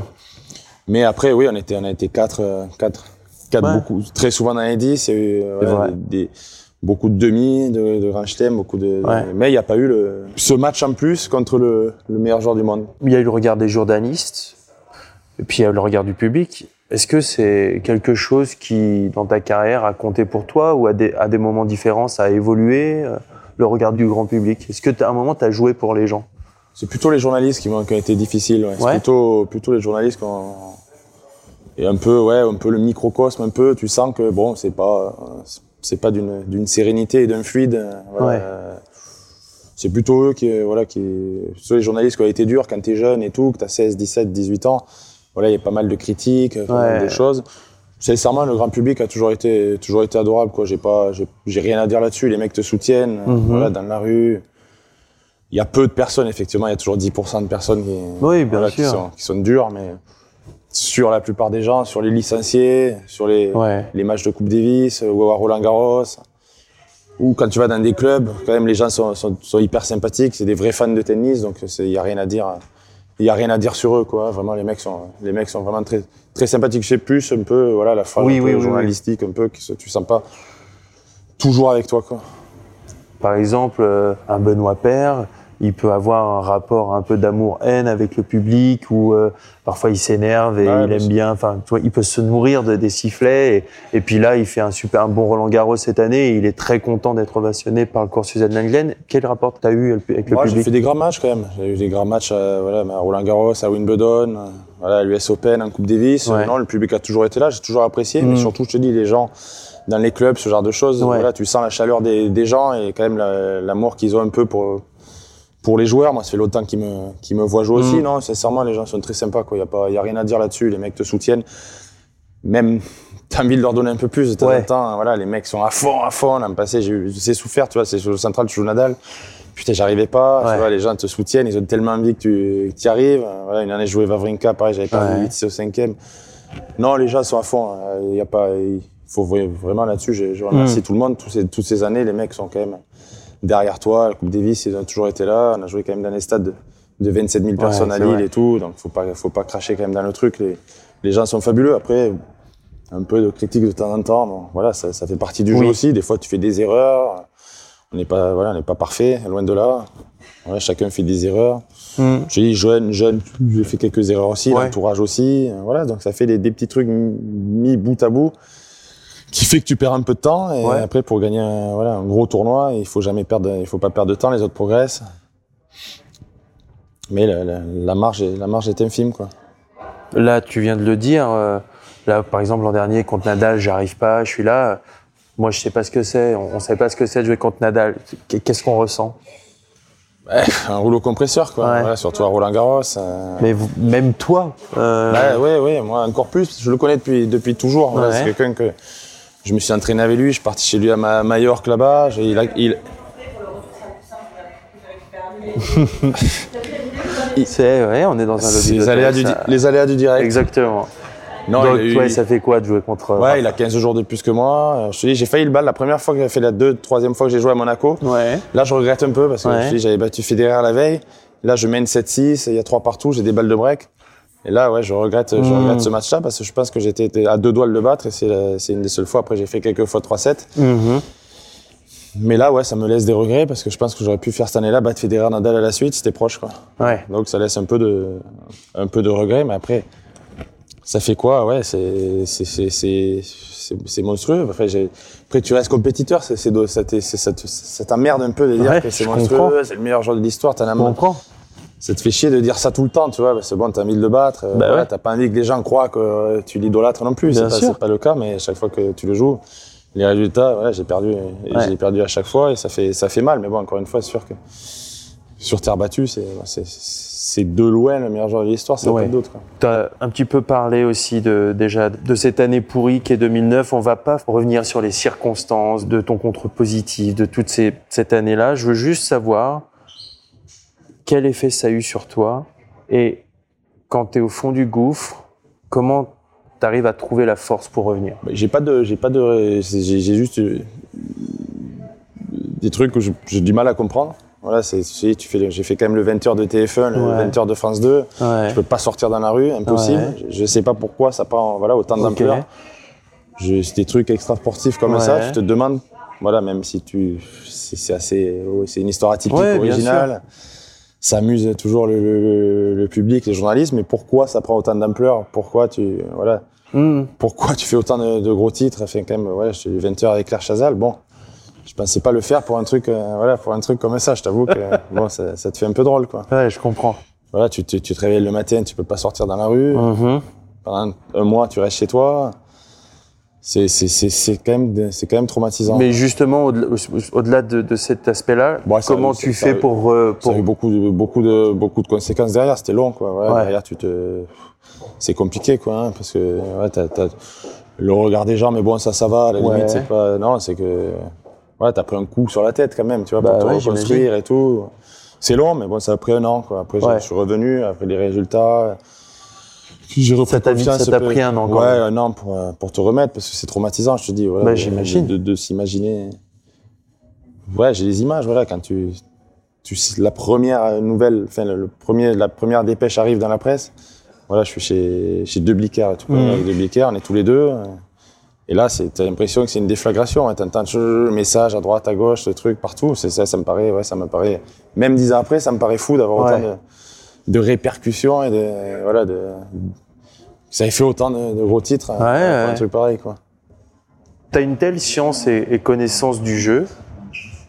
Mais après, oui, on était, on a été quatre, euh, quatre, quatre Ouais. beaucoup, très souvent dans les 10. Il y a eu euh, voilà, des, des- beaucoup de demi, de, de chelem, beaucoup de. Ouais. Mais il n'y a pas eu le, ce match en plus contre le, le meilleur joueur du monde. Il y a eu le regard des journalistes, et puis il y a eu le regard du public. Est-ce que c'est quelque chose qui, dans ta carrière, a compté pour toi ou à des, à des moments différents, ça a évolué, euh, le regard du grand public? Est-ce que à un moment, tu as joué pour les gens? C'est plutôt les journalistes qui, qui ont été difficiles. Ouais. C'est plutôt, plutôt les journalistes qui ont. Et un peu, ouais, un peu le microcosme, un peu. Tu sens que bon, c'est pas, c'est pas d'une, d'une sérénité et d'un fluide. euh, Voilà. Ouais. Euh, C'est plutôt eux qui, euh, voilà, qui, plutôt les journalistes qui ont été durs quand t'es jeune et tout, que t'as 16, 17, 18 ans. Voilà, il y a pas mal de critiques, pas mal Ouais. de choses. Sincèrement, le grand public a toujours été, toujours été adorable, quoi. J'ai pas, j'ai, j'ai rien à dire là-dessus. Les mecs te soutiennent, Mhm. voilà, dans la rue. Il y a peu de personnes, effectivement. Il y a toujours 10% de personnes qui, Oui, bien voilà, qui sûr. sont, qui sont dures, mais sur la plupart des gens, sur les licenciés, sur les, Ouais. les matchs de Coupe Davis ou à Roland Garros, ou quand tu vas dans des clubs, quand même les gens sont, sont, sont hyper sympathiques, c'est des vrais fans de tennis, donc il y a rien à dire. Il y a rien à dire sur eux, quoi. Vraiment, les mecs sont, les mecs sont vraiment très, très sympathiques. Je sais plus un peu, voilà, la Oui, peu oui, oui, journalistique, un peu, que tu sens pas toujours avec toi, quoi. Par exemple, euh, un Benoît Père, il peut avoir un rapport un peu d'amour-haine avec le public, ou euh, parfois il s'énerve et Ouais, il aime bien. Enfin, tu vois, il peut se nourrir de, des sifflets. Et, et puis là, il fait un super un bon Roland Garros cette année. Et il est très content d'être ovationné par le cours Suzanne Langlaine. Quel rapport tu as eu avec le Moi, j'ai public fait des grands matchs quand même. J'ai eu des grands matchs euh, voilà, à Roland Garros, à Wimbledon, voilà, à l'US Open, en Coupe Davis. Ouais. Non, le public a toujours été là, j'ai toujours apprécié. Mais Mm. surtout, je te dis, les gens dans les clubs, ce genre de choses, Ouais. voilà, tu sens la chaleur des, des gens et quand même la- l'amour qu'ils ont un peu pour, pour les joueurs. Moi, ça fait longtemps qu'ils me, qu'ils me voient jouer aussi. Mm. Non, sincèrement, les gens sont très sympas. Il n'y a, pas- y a rien à dire là-dessus. Les mecs te soutiennent. Même, [laughs] t'as envie de leur donner un peu plus de temps Ouais. en temps. hein, Voilà, les mecs sont à fond, à fond. L'an passé, j'ai souffert, tu vois, c'est sur le central, tu joues Nadal. Putain, j'arrivais pas. Ouais. Tu vois, les gens te soutiennent, ils ont tellement envie que tu y arrives. Voilà, une année, je jouais Vavrinka, pareil, j'avais envie 8 au cinquième. Non, les gens sont à fond. hein. Il y a pas, faut vra- vraiment là-dessus. Je, je remercie Mm. tout le monde. Tous ces, toutes ces années, les mecs sont quand même derrière toi. La Coupe Davis, ils ont toujours été là. On a joué quand même dans des stades de, de 27 000 personnes à Lille vrai. et tout. Donc, faut pas, faut pas cracher quand même dans le truc. Les, les gens sont fabuleux. Après, un peu de critique de temps en temps. Bon, voilà, ça, ça fait partie du Oui. jeu aussi. Des fois, tu fais des erreurs. On n'est pas, voilà, on n'est pas parfait, loin de là. Chacun fait des erreurs. Mm. J'ai dit jeune, jeune, j'ai fait quelques erreurs aussi, Ouais. l'entourage aussi. Voilà, donc ça fait des, des petits trucs mis bout à bout qui fait que tu perds un peu de temps. Et Ouais. après, pour gagner un, voilà, un gros tournoi, il faut jamais perdre, il faut pas perdre de temps. Les autres progressent. Mais la, la- la marge, est, la marge est infime, quoi. Là, tu viens de le dire, euh, Là, par exemple, l'an dernier, contre Nadal, j'arrive pas, je suis là. Moi, je sais pas ce que c'est. On, on sait pas ce que c'est de jouer contre Nadal. Qu- Qu'est-ce qu'on ressent? Ouais, un rouleau compresseur, quoi. Ouais. Voilà, surtout à Roland Garros. euh, Mais vous- même toi, euh, Ouais, ouais, ouais, moi encore plus. Je le connais depuis, depuis toujours. Voilà. C'est quelqu'un que je me suis entraîné avec lui. Je suis parti chez lui à Ma- Majorque là-bas. J'ai- Il, a- il- [laughs] [laughs] c'est ouais, on est dans un lobby les aléas, du, ça- les aléas du direct. Exactement. Non, Donc, il ouais, ça fait quoi de jouer contre ouais, il a 15 jours de plus que moi. Euh, Je te dis, j'ai failli le battre la première fois que j'ai fait la deux, troisième fois que j'ai joué à Monaco. Ouais. Là, je regrette un peu parce que Ouais. je te dis, j'avais battu Federer la veille. Là, je mène 7-6, il y a 3 partout, j'ai des balles de break. Et là, ouais, je regrette, je Hmm. regrette ce match-là parce que je pense que j'étais à deux doigts de le battre et c'est une des seules fois. Après, j'ai fait quelques fois 3-7. Mhm. Mais là, ouais, ça me laisse des regrets parce que je pense que j'aurais pu faire cette année-là, battre Federer, Nadal à la suite, c'était proche, quoi. Ouais. Donc ça laisse un peu de, un peu de regret, mais après, ça fait quoi? Ouais, c'est, c'est, c'est, c'est, c'est- c'est monstrueux. Après, après, tu restes compétiteur, c'est, ça, t'emmerde un peu de dire Ouais, que c'est monstrueux, c'est le meilleur joueur de l'histoire. T'en as comprends. Ça te fait chier de dire ça tout le temps, tu vois. que bon, t'as envie de le battre. euh, voilà, ouais. T'as pas envie que les gens croient que euh, tu l'idolâtres non plus. C'est pas, c'est pas le cas, mais chaque fois que tu le joues, les résultats, voilà, j'ai perdu, Ouais. j'ai perdu à chaque fois et ça fait, ça fait mal. Mais bon, encore une fois, c'est sûr que sur terre battue, c'est, c'est, c'est de loin le meilleur joueur de l'histoire, c'est Ouais. pas d'autre. Tu as un petit peu parlé aussi de, déjà de cette année pourrie qui est 2009. On va pas revenir sur les circonstances de ton contre positif, de toute ces, cette année-là. Je veux juste savoir quel effet ça a eu sur toi et quand tu es au fond du gouffre, comment tu arrives à trouver la force pour revenir? Mais J'ai pas de, j'ai pas de, j'ai, juste euh, des trucs que j'ai du mal à comprendre. Voilà, c'est, tu fais, j'ai fait quand même le 20h de TF1, le Ouais. 20h de France 2. Ouais. Je peux pas sortir dans la rue, impossible. Ouais. Je, je sais pas pourquoi ça prend voilà autant d'ampleur. Ok. Je- C'est des trucs extra sportifs comme ça. Tu te demandes, voilà, même si tu, c'est assez, ouais, c'est une histoire atypique, bien originale. Ça amuse toujours le, le- le public, les journalistes, mais pourquoi ça prend autant d'ampleur? Pourquoi tu, voilà, Mhm. pourquoi tu fais autant de, de gros titres? Enfin, quand même, ouais, eu 20 heures avec Claire Chazal. Bon, je pensais pas le faire pour un truc, euh, voilà, pour un truc comme ça. Je t'avoue que [laughs] bon, ça, ça te fait un peu drôle, quoi. Ouais, je comprends. Voilà, tu, te- tu te réveilles le matin, tu peux pas sortir dans la rue. Mhm. Pendant un mois, tu restes chez toi. C'est, c'est, quand même, c'est quand même traumatisant. Mais justement, au-delà de, de cet aspect-là, Bon, comment tu fais pour, euh, Ça a eu beaucoup de, beaucoup de, beaucoup de conséquences derrière. C'était long, quoi. Ouais. Derrière, tu te, c'est compliqué, quoi, hein, parce que, ouais, le regard des gens, mais bon, ça, ça va. À la Ouais. limite, c'est pas, non, c'est que, ouais, t'as pris un coup sur la tête, quand même, tu vois, Bah pour te reconstruire et tout. C'est long, mais bon, ça a pris un an, quoi. Après, je suis revenu, après les résultats. J'ai Ça t'a ça pris un an, quand Ouais, un an pour, euh, pour te remettre, parce que c'est traumatisant, je te dis. Voilà, Bah, j'imagine. De, de s'imaginer. Ouais, j'ai des images, voilà, quand tu, tu la première nouvelle, enfin, le, le premier, la première dépêche arrive dans la presse. Voilà, je suis chez, chez De Blicker et tout. Mhm. Avec De Blicker, on est tous les deux. euh, Et là, c'est, t'as l'impression que c'est une déflagration. Hein, T'entends le message à droite, à gauche, ce truc partout. C'est ça, ça me paraît, ouais, ça me paraît. Même dix ans après, ça me paraît fou d'avoir Ouais. autant de, de répercussions et de, voilà, de, ça ait fait autant de, de gros titres hein, Ouais, un truc pareil, quoi. tu as une telle science et, et connaissance du jeu.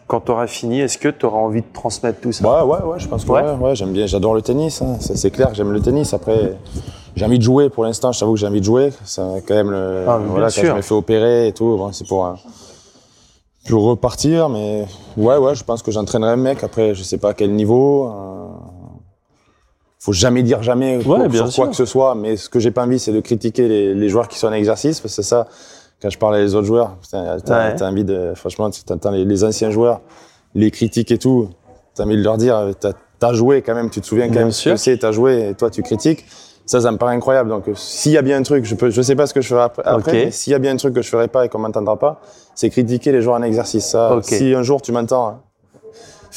Quand tu auras fini, est-ce que tu auras envie de transmettre tout ça? Ouais, ouais, ouais, je pense que Ouais. ouais, ouais, j'aime bien, j'adore le tennis. hein. Ça, C'est clair que j'aime le tennis. Après, j'ai envie de jouer pour l'instant. Je t'avoue que j'ai envie de jouer. C'est quand même le. Ah, voilà, quand sûr. je me fais opérer et tout, bon, c'est pour, euh, pour repartir. Mais ouais, ouais, je pense que j'entraînerai un mec. Après, je sais pas à quel niveau. euh, faut jamais dire jamais pour- Ouais, bien sur sûr. quoi que ce soit. Mais ce que j'ai pas envie, c'est de critiquer les, les joueurs qui sont en exercice, parce que c'est ça. Quand je parle à les autres joueurs, t'as Ouais. envie de, franchement, tu entends les, les anciens joueurs, les critiques et tout. T'as envie de leur dire, t'as as joué quand même, tu te souviens quand Bien même sûr. ce que c'est, t'as joué et toi tu critiques. Ça, ça me paraît incroyable. Donc, s'il y a bien un truc, je peux, je sais pas ce que je ferai après, après, Ok. mais s'il y a bien un truc que je ferai pas et qu'on m'entendra pas, c'est critiquer les joueurs en exercice. Ça, Ok. si un jour tu m'entends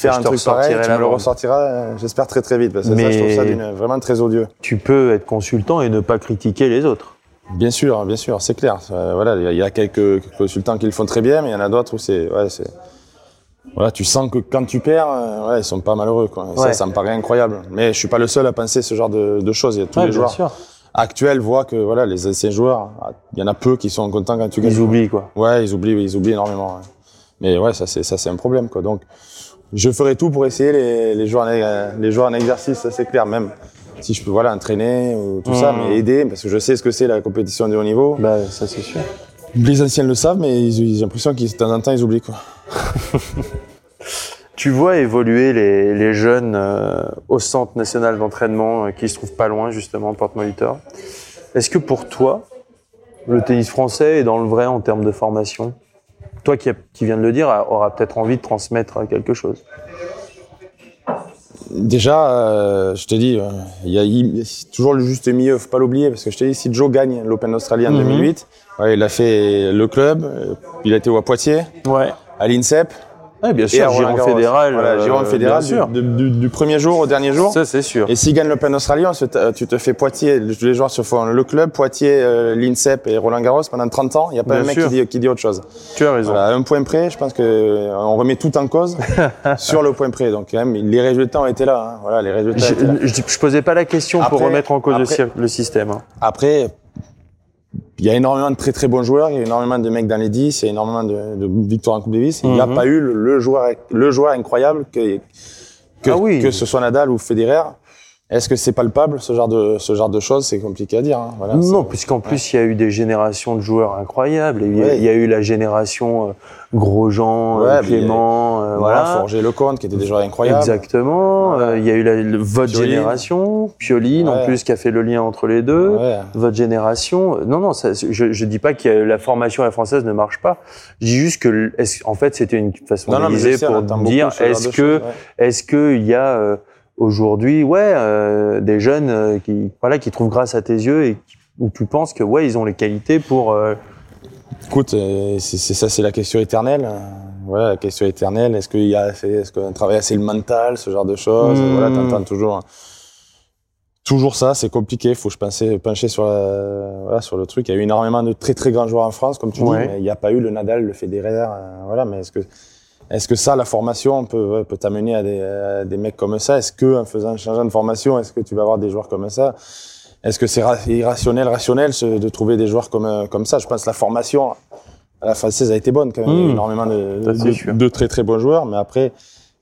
faire un truc pareil, ressortirai tu me le ressortiras, euh, j'espère très très vite, parce que ça, je trouve ça d'une- vraiment très odieux. Tu peux être consultant et ne pas critiquer les autres. Bien sûr, bien sûr, c'est clair. Euh, voilà, il y a- quelques consultants qui le font très bien, mais il y en a d'autres où c'est, ouais, c'est, voilà, tu sens que quand tu perds, euh, ouais, ils sont pas malheureux, quoi. Et Ouais. Ça, ça me paraît incroyable. Mais je suis pas le seul à penser ce genre de, de choses. Il y a tous Ouais, les joueurs sûr. actuels voient que, voilà, les anciens joueurs, il y en a peu qui sont contents quand tu gagnes. Ils oublient, quoi. Ouais, ils oublient, ils oublient énormément. ouais. Mais ouais, ça c'est ça c'est un problème quoi. Donc je ferai tout pour essayer les, les joueurs en, les joueurs en exercice, ça c'est clair même. si je peux voilà entraîner ou tout ça, mais aider parce que je sais ce que c'est la compétition de haut niveau. Bah, ça c'est sûr. Les anciens le savent, mais ils- j'ai l'impression qu'ils de temps en temps ils oublient quoi. [laughs] Tu vois évoluer les, les jeunes euh, au centre national d'entraînement euh, qui se trouvent pas loin justement de Porte-Molitor. Est-ce que pour toi, le tennis français est dans le vrai en termes de formation? Toi qui, a- qui viens de le dire, aura peut-être envie de transmettre quelque chose. Déjà, euh, je te dis, euh, il y a toujours le juste milieu, faut pas l'oublier, parce que je te dis, si Joe gagne l'Open Australia en 2008, ouais, il a fait le club, euh, il a été à Poitiers, Ouais. à l'INSEP, Ouais, bien sûr, Giron fédéral. Voilà, euh, Giron fédéral, bien sûr. du, du- du premier jour au dernier jour. Ça c'est sûr. Et s'il gagne l'Open se ta- tu te fais Poitiers, les joueurs se font le club, Poitiers, euh, l'INSEP et Roland Garros pendant 30 ans, il n'y a pas Bien un mec qui dit, qui dit autre chose. Tu as raison. Voilà, à un point près, je pense que euh, on remet tout en cause [laughs] sur le point près. Donc quand même, les résultats ont été là. hein. Voilà, les résultats. Je, posais pas la question pour remettre en cause après- le système. hein. Après, il y a énormément de très très bons joueurs, il y a énormément de mecs dans les 10, il y a énormément de, de victoires en Coupe Davis. Il n'y a Mhm. pas eu le, le joueur, le joueur incroyable que, que, Ah oui. que ce soit Nadal ou Federer. Est-ce que c'est palpable ce genre de ce genre de choses? C'est compliqué à dire. hein. Voilà, Non, puisqu'en plus, il y a eu des générations de joueurs incroyables. Il y a, Ouais. il y a eu la génération euh, Grosjean, euh, Ouais, a- Clément, euh, voilà, voilà. Forger Lecomte qui était des joueurs incroyables. Exactement. Euh, il y a eu la, le- votre Pioline. génération, Pioline en plus, qui a fait le lien entre les deux. Ouais. Votre génération. Non, non, ça, je, je dis pas que la formation à la française ne marche pas. Je dis juste que, en fait, c'était une façon Non, non, pour dire est-ce que est-ce qu'il y a euh, aujourd'hui, ouais, euh, des jeunes euh, qui, voilà, qui trouvent grâce à tes yeux et où tu penses que, ouais, ils ont les qualités pour. euh, Écoute, c'est ça, c'est la question éternelle. Voilà, la question éternelle. Est-ce qu'il y a, assez- est-ce qu'on travaille assez le mental, ce genre de choses Mmh. Voilà, t'entends toujours, toujours ça. C'est compliqué. Faut que je pensais pencher sur, la- voilà, sur le truc. Il y a eu énormément de très très grands joueurs en France, comme tu Ouais. dis, mais il n'y a pas eu le Nadal, le Federer. euh, voilà, mais est-ce que est-ce que ça, la formation, peut, peut t'amener à des, à des mecs comme ça? Est-ce que en faisant, en changeant de formation, est-ce que tu vas avoir des joueurs comme ça? Est-ce que c'est ra- irrationnel, rationnel de trouver des joueurs comme, euh, comme ça? Je pense que la formation à la française a été bonne quand même. Il y a eu Mmh. énormément de, de- très très bons joueurs, mais après,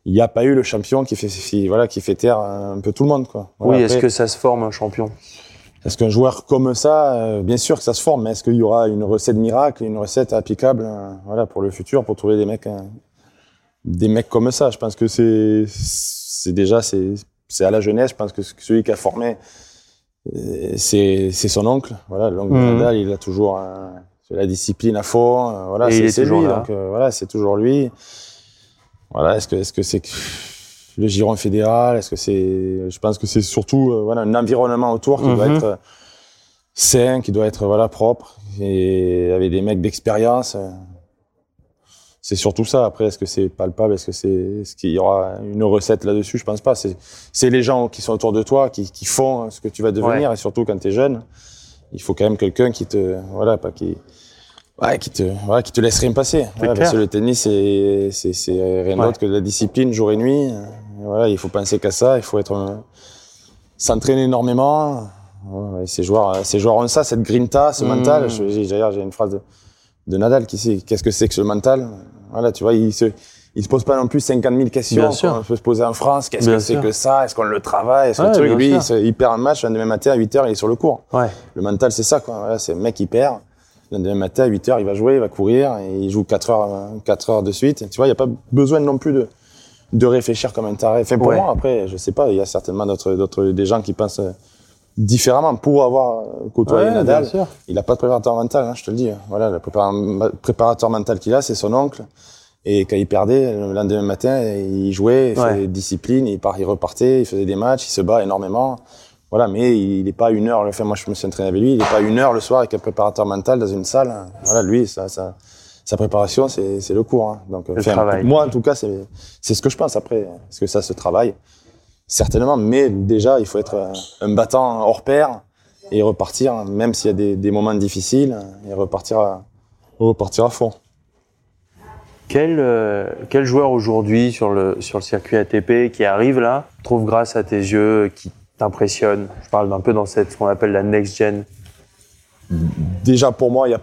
il n'y a pas eu le champion qui fait, qui- voilà, qui fait taire un peu tout le monde. Quoi. Voilà, oui, est-ce que ça se forme un champion? Est-ce qu'un joueur comme ça, euh, bien sûr que ça se forme, mais est-ce qu'il y aura une recette miracle, une recette applicable euh, voilà, pour le futur, pour trouver des mecs, euh, des mecs comme ça Je pense que c'est, c'est déjà c'est, c'est à la jeunesse. Je pense que celui qui a formé, euh, c'est, c'est son oncle. Voilà, l'oncle de Mhm. Nadal, il a toujours euh, la discipline à fond. euh, voilà, c'est, c'est toujours lui. là. Donc euh, voilà, c'est toujours lui. Voilà, est-ce que, est-ce que c'est le giron fédéral? Est-ce que c'est, je pense que c'est surtout euh, voilà un environnement autour qui doit Mhm. être sain, qui doit être voilà propre et avec des mecs d'expérience. C'est surtout ça. Après, est-ce que c'est palpable? Est-ce que c'est, est-ce qu'il y aura une recette là-dessus? Je pense pas. C'est, c'est les gens qui sont autour de toi qui, qui font ce que tu vas devenir et surtout quand tu es jeune, il faut quand même quelqu'un qui te, voilà, pas qui, ouais, qui te, qui te laisse rien passer. Voilà, parce que le tennis, c'est, c'est, c'est rien d'autre que de la discipline jour et nuit. Voilà, il faut penser qu'à ça. Il faut être, euh, s'entraîner énormément. Ces joueurs, ces joueurs ont ça, cette grinta, ce Mm. mental. J'ai- j'ai une phrase de, de Nadal qui dit qu'est-ce que c'est que ce mental Voilà, tu vois, il se, il se pose pas non plus 50 000 questions. Bien sûr. qu'on peut se poser en France. Qu'est-ce que c'est que ça? Est-ce qu'on le travaille? Est-ce que Ouais, le truc Lui, il, se- il perd un match, le matin à 8 h il est sur le cours. Ouais. Le mental, c'est ça, quoi. Voilà, c'est le mec qui perd. Le lendemain matin, à 8 h il va jouer, il va courir, et il joue 4 heures, euh, 4 heures de suite. Tu vois, il n'y a pas besoin non plus de, de réfléchir comme un taré. Enfin, pour Ouais. moi, après, je sais pas, il y a certainement d'autres, d'autres, des gens qui pensent différemment. Pour avoir euh, côtoyé Ouais, Nadal, il n'a pas de préparateur mental, hein, je te le dis. Voilà, le prépara- préparateur mental qu'il a, c'est son oncle. Et quand il perdait, le lendemain matin, il jouait, il Ouais. faisait discipline, il, part, il repartait, il faisait des matchs, il se bat énormément. Voilà, mais il n'est pas une heure, enfin moi je me suis entraîné avec lui, il n'est pas une heure le soir avec un préparateur mental dans une salle. Voilà, lui, ça, ça, sa préparation, c'est le cours. hein. Donc, enfin. Moi, en tout cas, c'est c'est ce que je pense après. Est-ce que ça se travaille? Certainement, mais déjà, il faut être euh, un battant hors pair et repartir, même s'il y a des, des moments difficiles, et repartir à, repartir à fond. Quel, euh, quel joueur aujourd'hui sur le, sur le circuit ATP qui arrive là trouve grâce à tes yeux, qui t'impressionne? Je parle un peu dans cette, ce qu'on appelle la next gen. Déjà, pour moi, il y a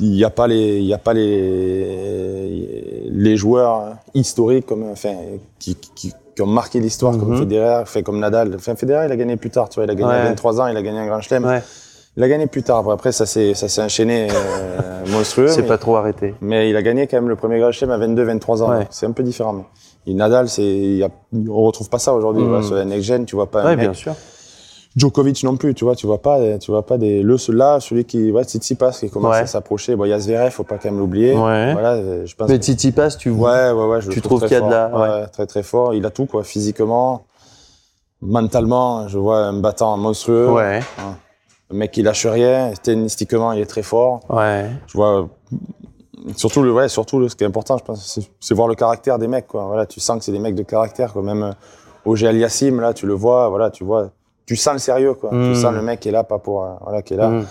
il n'y a pas les il y a pas les les joueurs historiques comme enfin qui, qui, qui ont marqué l'histoire, comme Mhm. Federer, fait comme Nadal. Enfin, Federer, il a gagné plus tard, tu vois, il a gagné à Ouais. 23 ans, il a gagné un grand chelem. Ouais. Il a gagné plus tard. Après, ça s'est, ça s'est enchaîné euh, [laughs] monstrueux. C'est pas trop arrêté. mais il a gagné quand même le premier grand chelem à 22, 23 ans. Ouais. C'est un peu différent. Mais, et Nadal, c'est, on retrouve pas ça aujourd'hui. Mhm. sur la next gen, tu vois pas un mec bien sûr. Djokovic non plus, tu vois, tu vois pas, tu vois pas des le là, celui qui, ouais, Tsitsipas qui commence Ouais. à s'approcher. Bon, il y a Zverev, faut pas quand même l'oublier. Ouais. Voilà, je pense. Mais Tsitsipas, tu vois. ouais, ouais, ouais, je le tu trouve trouves qu'il y a de la- ouais. très très fort. Il a tout quoi, physiquement, mentalement, je vois un battant monstrueux. Ouais. Un mec qui lâche rien, tennistiquement, il est très fort. Ouais. Je vois surtout le, ouais, surtout le- ce qui est important, je pense, c'est- voir le caractère des mecs quoi. Voilà, tu sens que c'est des mecs de caractère quoi. Même euh, Auger Aliassim, là, tu le vois, voilà, tu vois, tu sens le sérieux quoi. Tu sens le mec qui est là pas pour, euh, voilà, qui est là. Mm.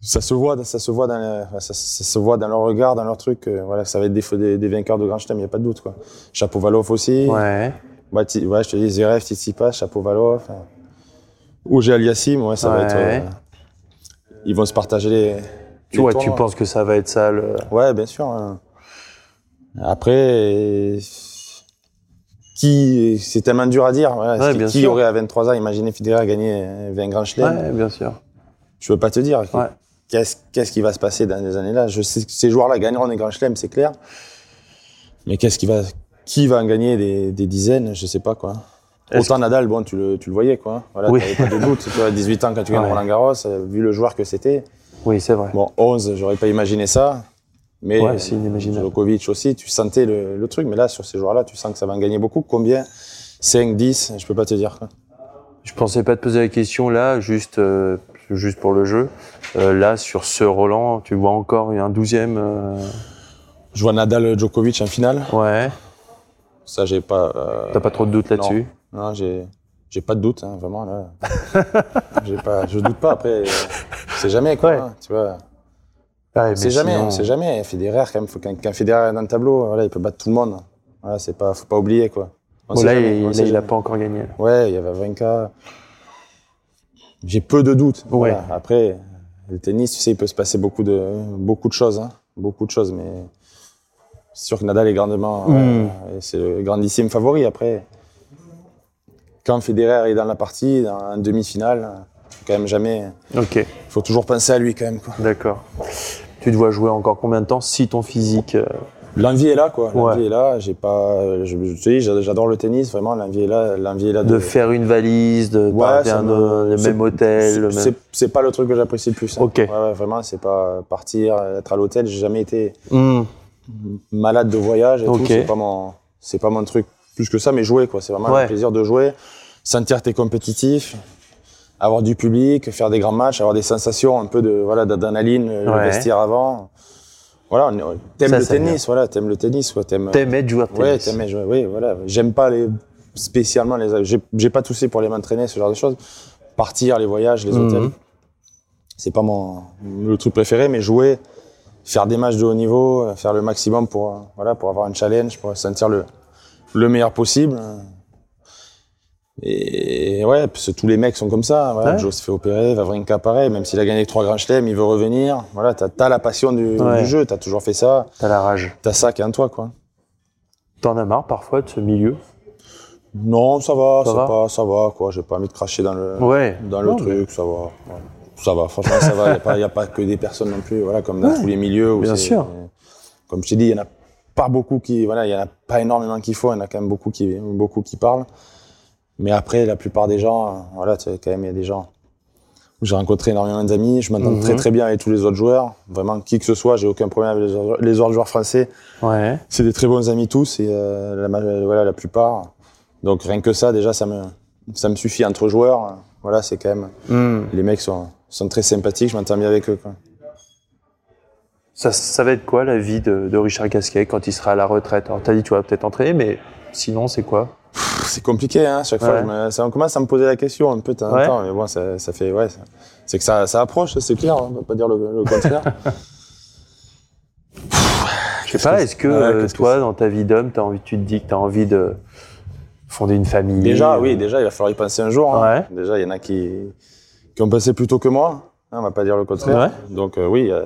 Ça se voit, ça se voit dans, le- ça, ça se voit dans leur regard, dans leur truc. euh, voilà, ça va être des, des, des vainqueurs de Grand Chelem, il y a pas de doute quoi. Chapeau aussi. Ouais. Ouais, ti- ouais, je te dis Zverev, Tsitsipas, Chapeau Auger Aliassim, ouais, ça va Ouais. être. euh, ils vont se partager les. Tu vois, tu penses que ça va être ça le. Ouais, bien sûr. hein. Après, qui, c'est tellement dur à dire. Voilà. Ouais, Qui- sûr. aurait à 23 ans imaginé Federer gagner euh, 20 grands chelems Ouais, bien sûr. Je peux pas te dire. Ouais. Qu'est-ce, qu'est-ce qui va se passer dans les années-là Je sais que ces joueurs-là gagneront des grands chelems, c'est clair. Mais qu'est-ce qui va, qui va en gagner des, des dizaines Je sais pas quoi. Autant Nadal, bon, tu le, tu le voyais quoi. Voilà, Oui. t'avais pas de doute. Tu vois, à 18 ans quand tu gagnes. Roland Garros, euh, vu le joueur que c'était. Oui, c'est vrai. Bon, 11, j'aurais pas imaginé ça. Mais Ouais, c'est inimaginable. Djokovic aussi, tu sentais le, le truc. Mais là, sur ces joueurs-là, tu sens que ça va en gagner beaucoup. Combien? 5, 10 Je peux pas te dire. quoi. Je pensais pas te poser la question là, juste, euh, juste pour le jeu. Euh, là, sur ce Roland, tu vois encore un douzième. euh, Je vois Nadal Djokovic en finale. Ouais. Ça, j'ai pas. euh, T'as pas trop de doute là-dessus? Non, j'ai. J'ai pas de doute, hein, vraiment là. [laughs] pas, je doute pas. Après, euh, c'est jamais quoi. Ouais. hein, tu vois, C'est jamais, sinon- c'est jamais. Federer, quand même, faut qu'un Federer est dans le tableau, voilà, il peut battre tout le monde. Voilà, c'est pas, faut pas oublier quoi. Bon, là, jamais, il, là, il a pas encore gagné. Ouais, il y avait 20K. J'ai peu de doutes. Ouais. Voilà. Après, le tennis, tu sais, il peut se passer beaucoup de, beaucoup de choses. hein. Beaucoup de choses, mais c'est sûr que Nadal est grandement. Mm. ouais, et c'est le grandissime favori. Après, quand Federer est dans la partie, dans un demi-finale, quand même jamais. Ok, Il faut toujours penser à lui quand même. quoi. d'accord. Tu te vois jouer encore combien de temps si ton physique. euh, L'envie est là, quoi. L'envie Ouais. est là. J'ai pas. Je, je j'adore le tennis. Vraiment, l'envie est là. L'envie est là de faire une valise, de Ouais, me- le même hôtel, le C'est- même. C'est c'est pas le truc que j'apprécie le plus. hein. Ok. Ouais, vraiment, c'est pas partir, être à l'hôtel. J'ai jamais été Hmm, malade de voyage et Ok. tout. C'est pas mon, c'est pas mon truc plus que ça, mais jouer quoi. C'est vraiment le plaisir de jouer, sentir que t'es compétitif, avoir du public, faire des grands matchs, avoir des sensations un peu de voilà d'adrénaline, le Ouais. vestiaire avant. Voilà, t'aimes le tennis, voilà, t'aimes le tennis, quoi. T'aimes. T'aimes être joueur de Ouais, tennis. t'aimes jouer. Oui, voilà. J'aime pas les spécialement les. J'ai pas toussé pour les m'entraîner, ce genre de choses. Partir, les voyages, les hôtels. C'est pas mon le truc préféré, mais jouer, faire des matchs de haut niveau, euh, faire le maximum pour euh, voilà pour avoir un challenge, pour sentir le le meilleur possible. Et ouais, parce que tous les mecs sont comme ça. Voilà, Ouais. Joe se fait opérer, Vavrinka pareil, même s'il a gagné trois grands chelems, il veut revenir. Voilà, t'as as la passion du, Ouais. du jeu, t'as toujours fait ça, T'as la rage. t'as ça qui est en toi, quoi. T'en as marre parfois de ce milieu? Non, ça va, Ça ça, va pas, ça va, quoi. J'ai pas envie de cracher dans le, Ouais. dans le Non, truc, ça va. Ça va, franchement, ça va. Il n'y a, pas que des personnes non plus, voilà, comme dans tous les milieux. Où bien sûr. Comme je t'ai dit, il n'y en a pas beaucoup qui, voilà, il y en a pas énormément qu'il faut, il y en a quand même beaucoup qui, beaucoup qui parlent. Mais après, la plupart des gens, euh, voilà, quand même, il y a des gens où j'ai rencontré énormément d'amis, je m'entends Mhm. très très bien avec tous les autres joueurs. Vraiment, qui que ce soit, j'ai aucun problème avec les autres, les autres joueurs français. Ouais. C'est des très bons amis tous et euh, la, voilà, la plupart. Donc rien que ça, déjà, ça me, ça me suffit entre joueurs. Voilà, c'est quand même. Hmm. Les mecs sont, sont très sympathiques, je m'entends bien avec eux. Quoi. Ça, ça va être quoi la vie de, de Richard Gasquet quand il sera à la retraite? Alors t'as dit tu vas peut-être entraîner, mais sinon c'est quoi? C'est compliqué, hein, chaque fois. Ouais. me- ça, on commence à me poser la question un peu de temps en Ouais. temps, mais bon, ça, ça fait. Ouais, c'est que ça, ça approche, c'est clair, hein, on va pas dire le, le contraire. [laughs] Je sais pas, est-ce que Ouais, euh, toi dans ta vie d'homme, tu te dis que t'as envie de fonder une famille déjà, euh, oui, déjà, il va falloir y penser un jour. hein. Déjà, il y en a qui, qui ont passé plus tôt que moi, hein, on va pas dire le contraire. Donc, euh, oui, euh,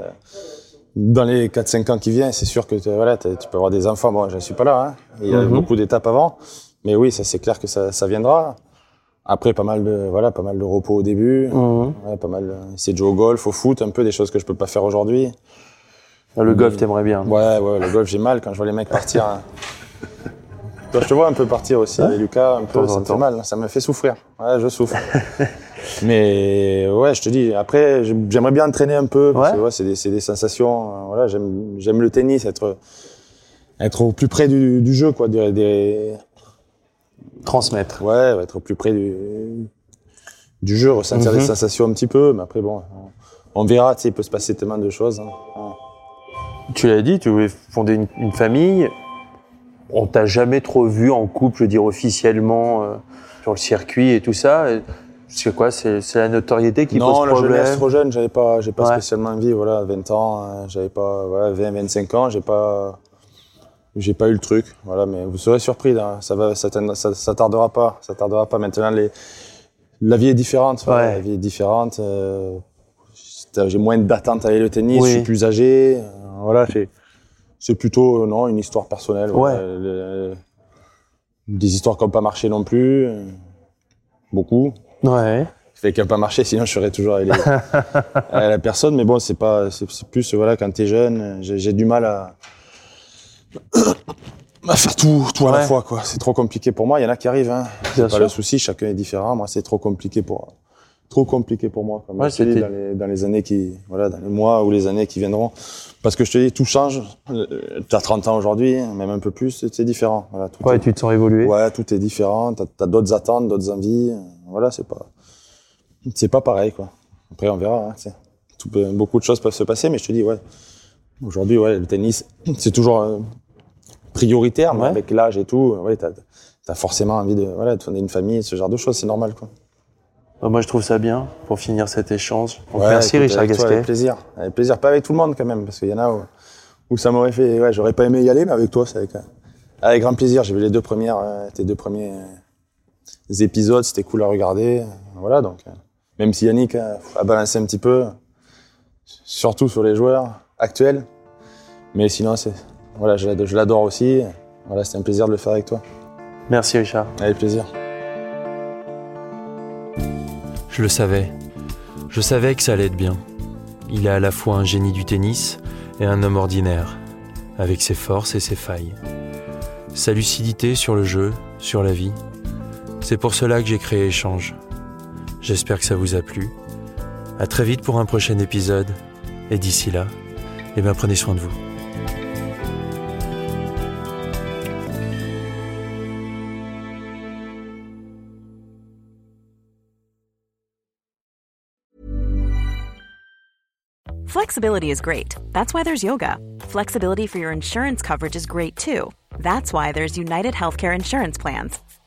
dans les 4-5 ans qui viennent, c'est sûr que voilà, tu peux avoir des enfants. Bon, je ne suis pas là, hein. il y a Mhm. beaucoup d'étapes avant. Mais oui, ça c'est clair que ça, ça viendra. Après, pas mal de, voilà, pas mal de repos au début. Mhm. Ouais, pas mal, essayer de jouer au golf, au foot, un peu des choses que je peux pas faire aujourd'hui. Le golf, t'aimerais bien. Ouais, ouais, le golf, j'ai mal quand je vois les mecs partir. hein. [laughs] Toi, je te vois un peu partir aussi, Lucas, un peu, temps ça me fait mal, ça me fait souffrir. Ouais, je souffre. [laughs] Mais ouais, je te dis, après, j'aime- j'aimerais bien entraîner un peu, parce Ouais. que ouais, c'est des, des sensations. euh, Voilà, j'aime j'aime le tennis, être, être au plus près du, du jeu, quoi. Des, des- Transmettre. ouais, être au plus près du, du jeu, ressentir Mhm. des sensations un petit peu, mais après, bon, on, on verra, tu sais, il peut se passer tellement de choses. hein. Ouais. Tu l'as dit, tu voulais fonder une, une famille. On t'a jamais trop vu en couple, je veux dire officiellement, euh, sur le circuit et tout ça. C'est quoi C'est la notoriété qui non, pose la problème? jeunesse, trop jeune, j'avais pas, j'ai pas Ouais. spécialement envie, voilà, 20 ans, euh, j'avais pas, voilà, 20, 25 ans, j'ai pas, j'ai pas eu le truc, voilà, mais vous serez surpris, là, ça va, ça, t'en- ça, ça tardera pas, ça tardera pas. Maintenant, les, la vie est différente, Ouais. la vie est différente, euh, j'ai moins d'attentes avec le tennis, Oui. je suis plus âgé, euh, voilà, c'est, plutôt, euh, non, une histoire personnelle, voilà, Ouais. le- des histoires qui n'ont pas marché non plus, euh, beaucoup Ouais. fait qu'elle n'a pas marché, sinon je serais toujours avec, les- avec la personne. Mais bon, c'est pas, c'est plus voilà quand t'es jeune, j'ai du mal à, à [coughs] faire tout, tout à Ouais. la fois quoi. C'est trop compliqué pour moi. Il y en a qui arrivent, hein. C'est pas sûr. le souci. Chacun est différent. Moi, c'est trop compliqué pour, trop compliqué pour moi. Comme Ouais, c'était- dans les, dans les années qui, voilà, dans les mois ou les années qui viendront. Parce que je te dis, tout change. T'as 30 ans aujourd'hui, même un peu plus, c'est différent. Voilà, tout Ouais, est- tu te sens évoluer. Ouais, tout est différent. T'as as, d'autres attentes, d'autres envies. Voilà, c'est pas, c'est pas pareil, quoi. Après, on verra. Hein. Tout beaucoup de choses peuvent se passer, mais je te dis, ouais. Aujourd'hui, ouais, le tennis, [clears throat] c'est toujours euh, prioritaire, mais Ouais. avec l'âge et tout, ouais, t'as as forcément envie de, voilà, de fonder une famille, ce genre de choses, c'est normal, quoi. Bah, Moi, je trouve ça bien pour finir cet échange. Donc, Ouais, merci écoute, Richard avec toi, Gasquet. Avec plaisir. Avec plaisir. Pas avec tout le monde, quand même, parce qu'il y en a où, où ça m'aurait fait, ouais, j'aurais pas aimé y aller, mais avec toi, c'est avec, euh, avec grand plaisir. J'ai vu les deux premières, euh, tes deux premiers euh, épisodes, c'était cool à regarder. Voilà, donc, euh, même si Yannick a balancé un petit peu, surtout sur les joueurs actuels. Mais sinon, c'est, voilà, je l'adore aussi. Voilà, c'était un plaisir de le faire avec toi. Merci Richard. Avec plaisir. Je le savais. Je savais que ça allait être bien. Il est à la fois un génie du tennis et un homme ordinaire, avec ses forces et ses failles. Sa lucidité sur le jeu, sur la vie. C'est pour cela que j'ai créé Échange. J'espère que ça vous a plu. À très vite pour un prochain épisode. Et d'ici là, eh bien prenez soin de vous. Flexibility is great. That's why there's yoga. Flexibility for your insurance coverage is great too. That's why there's United Healthcare Insurance Plans.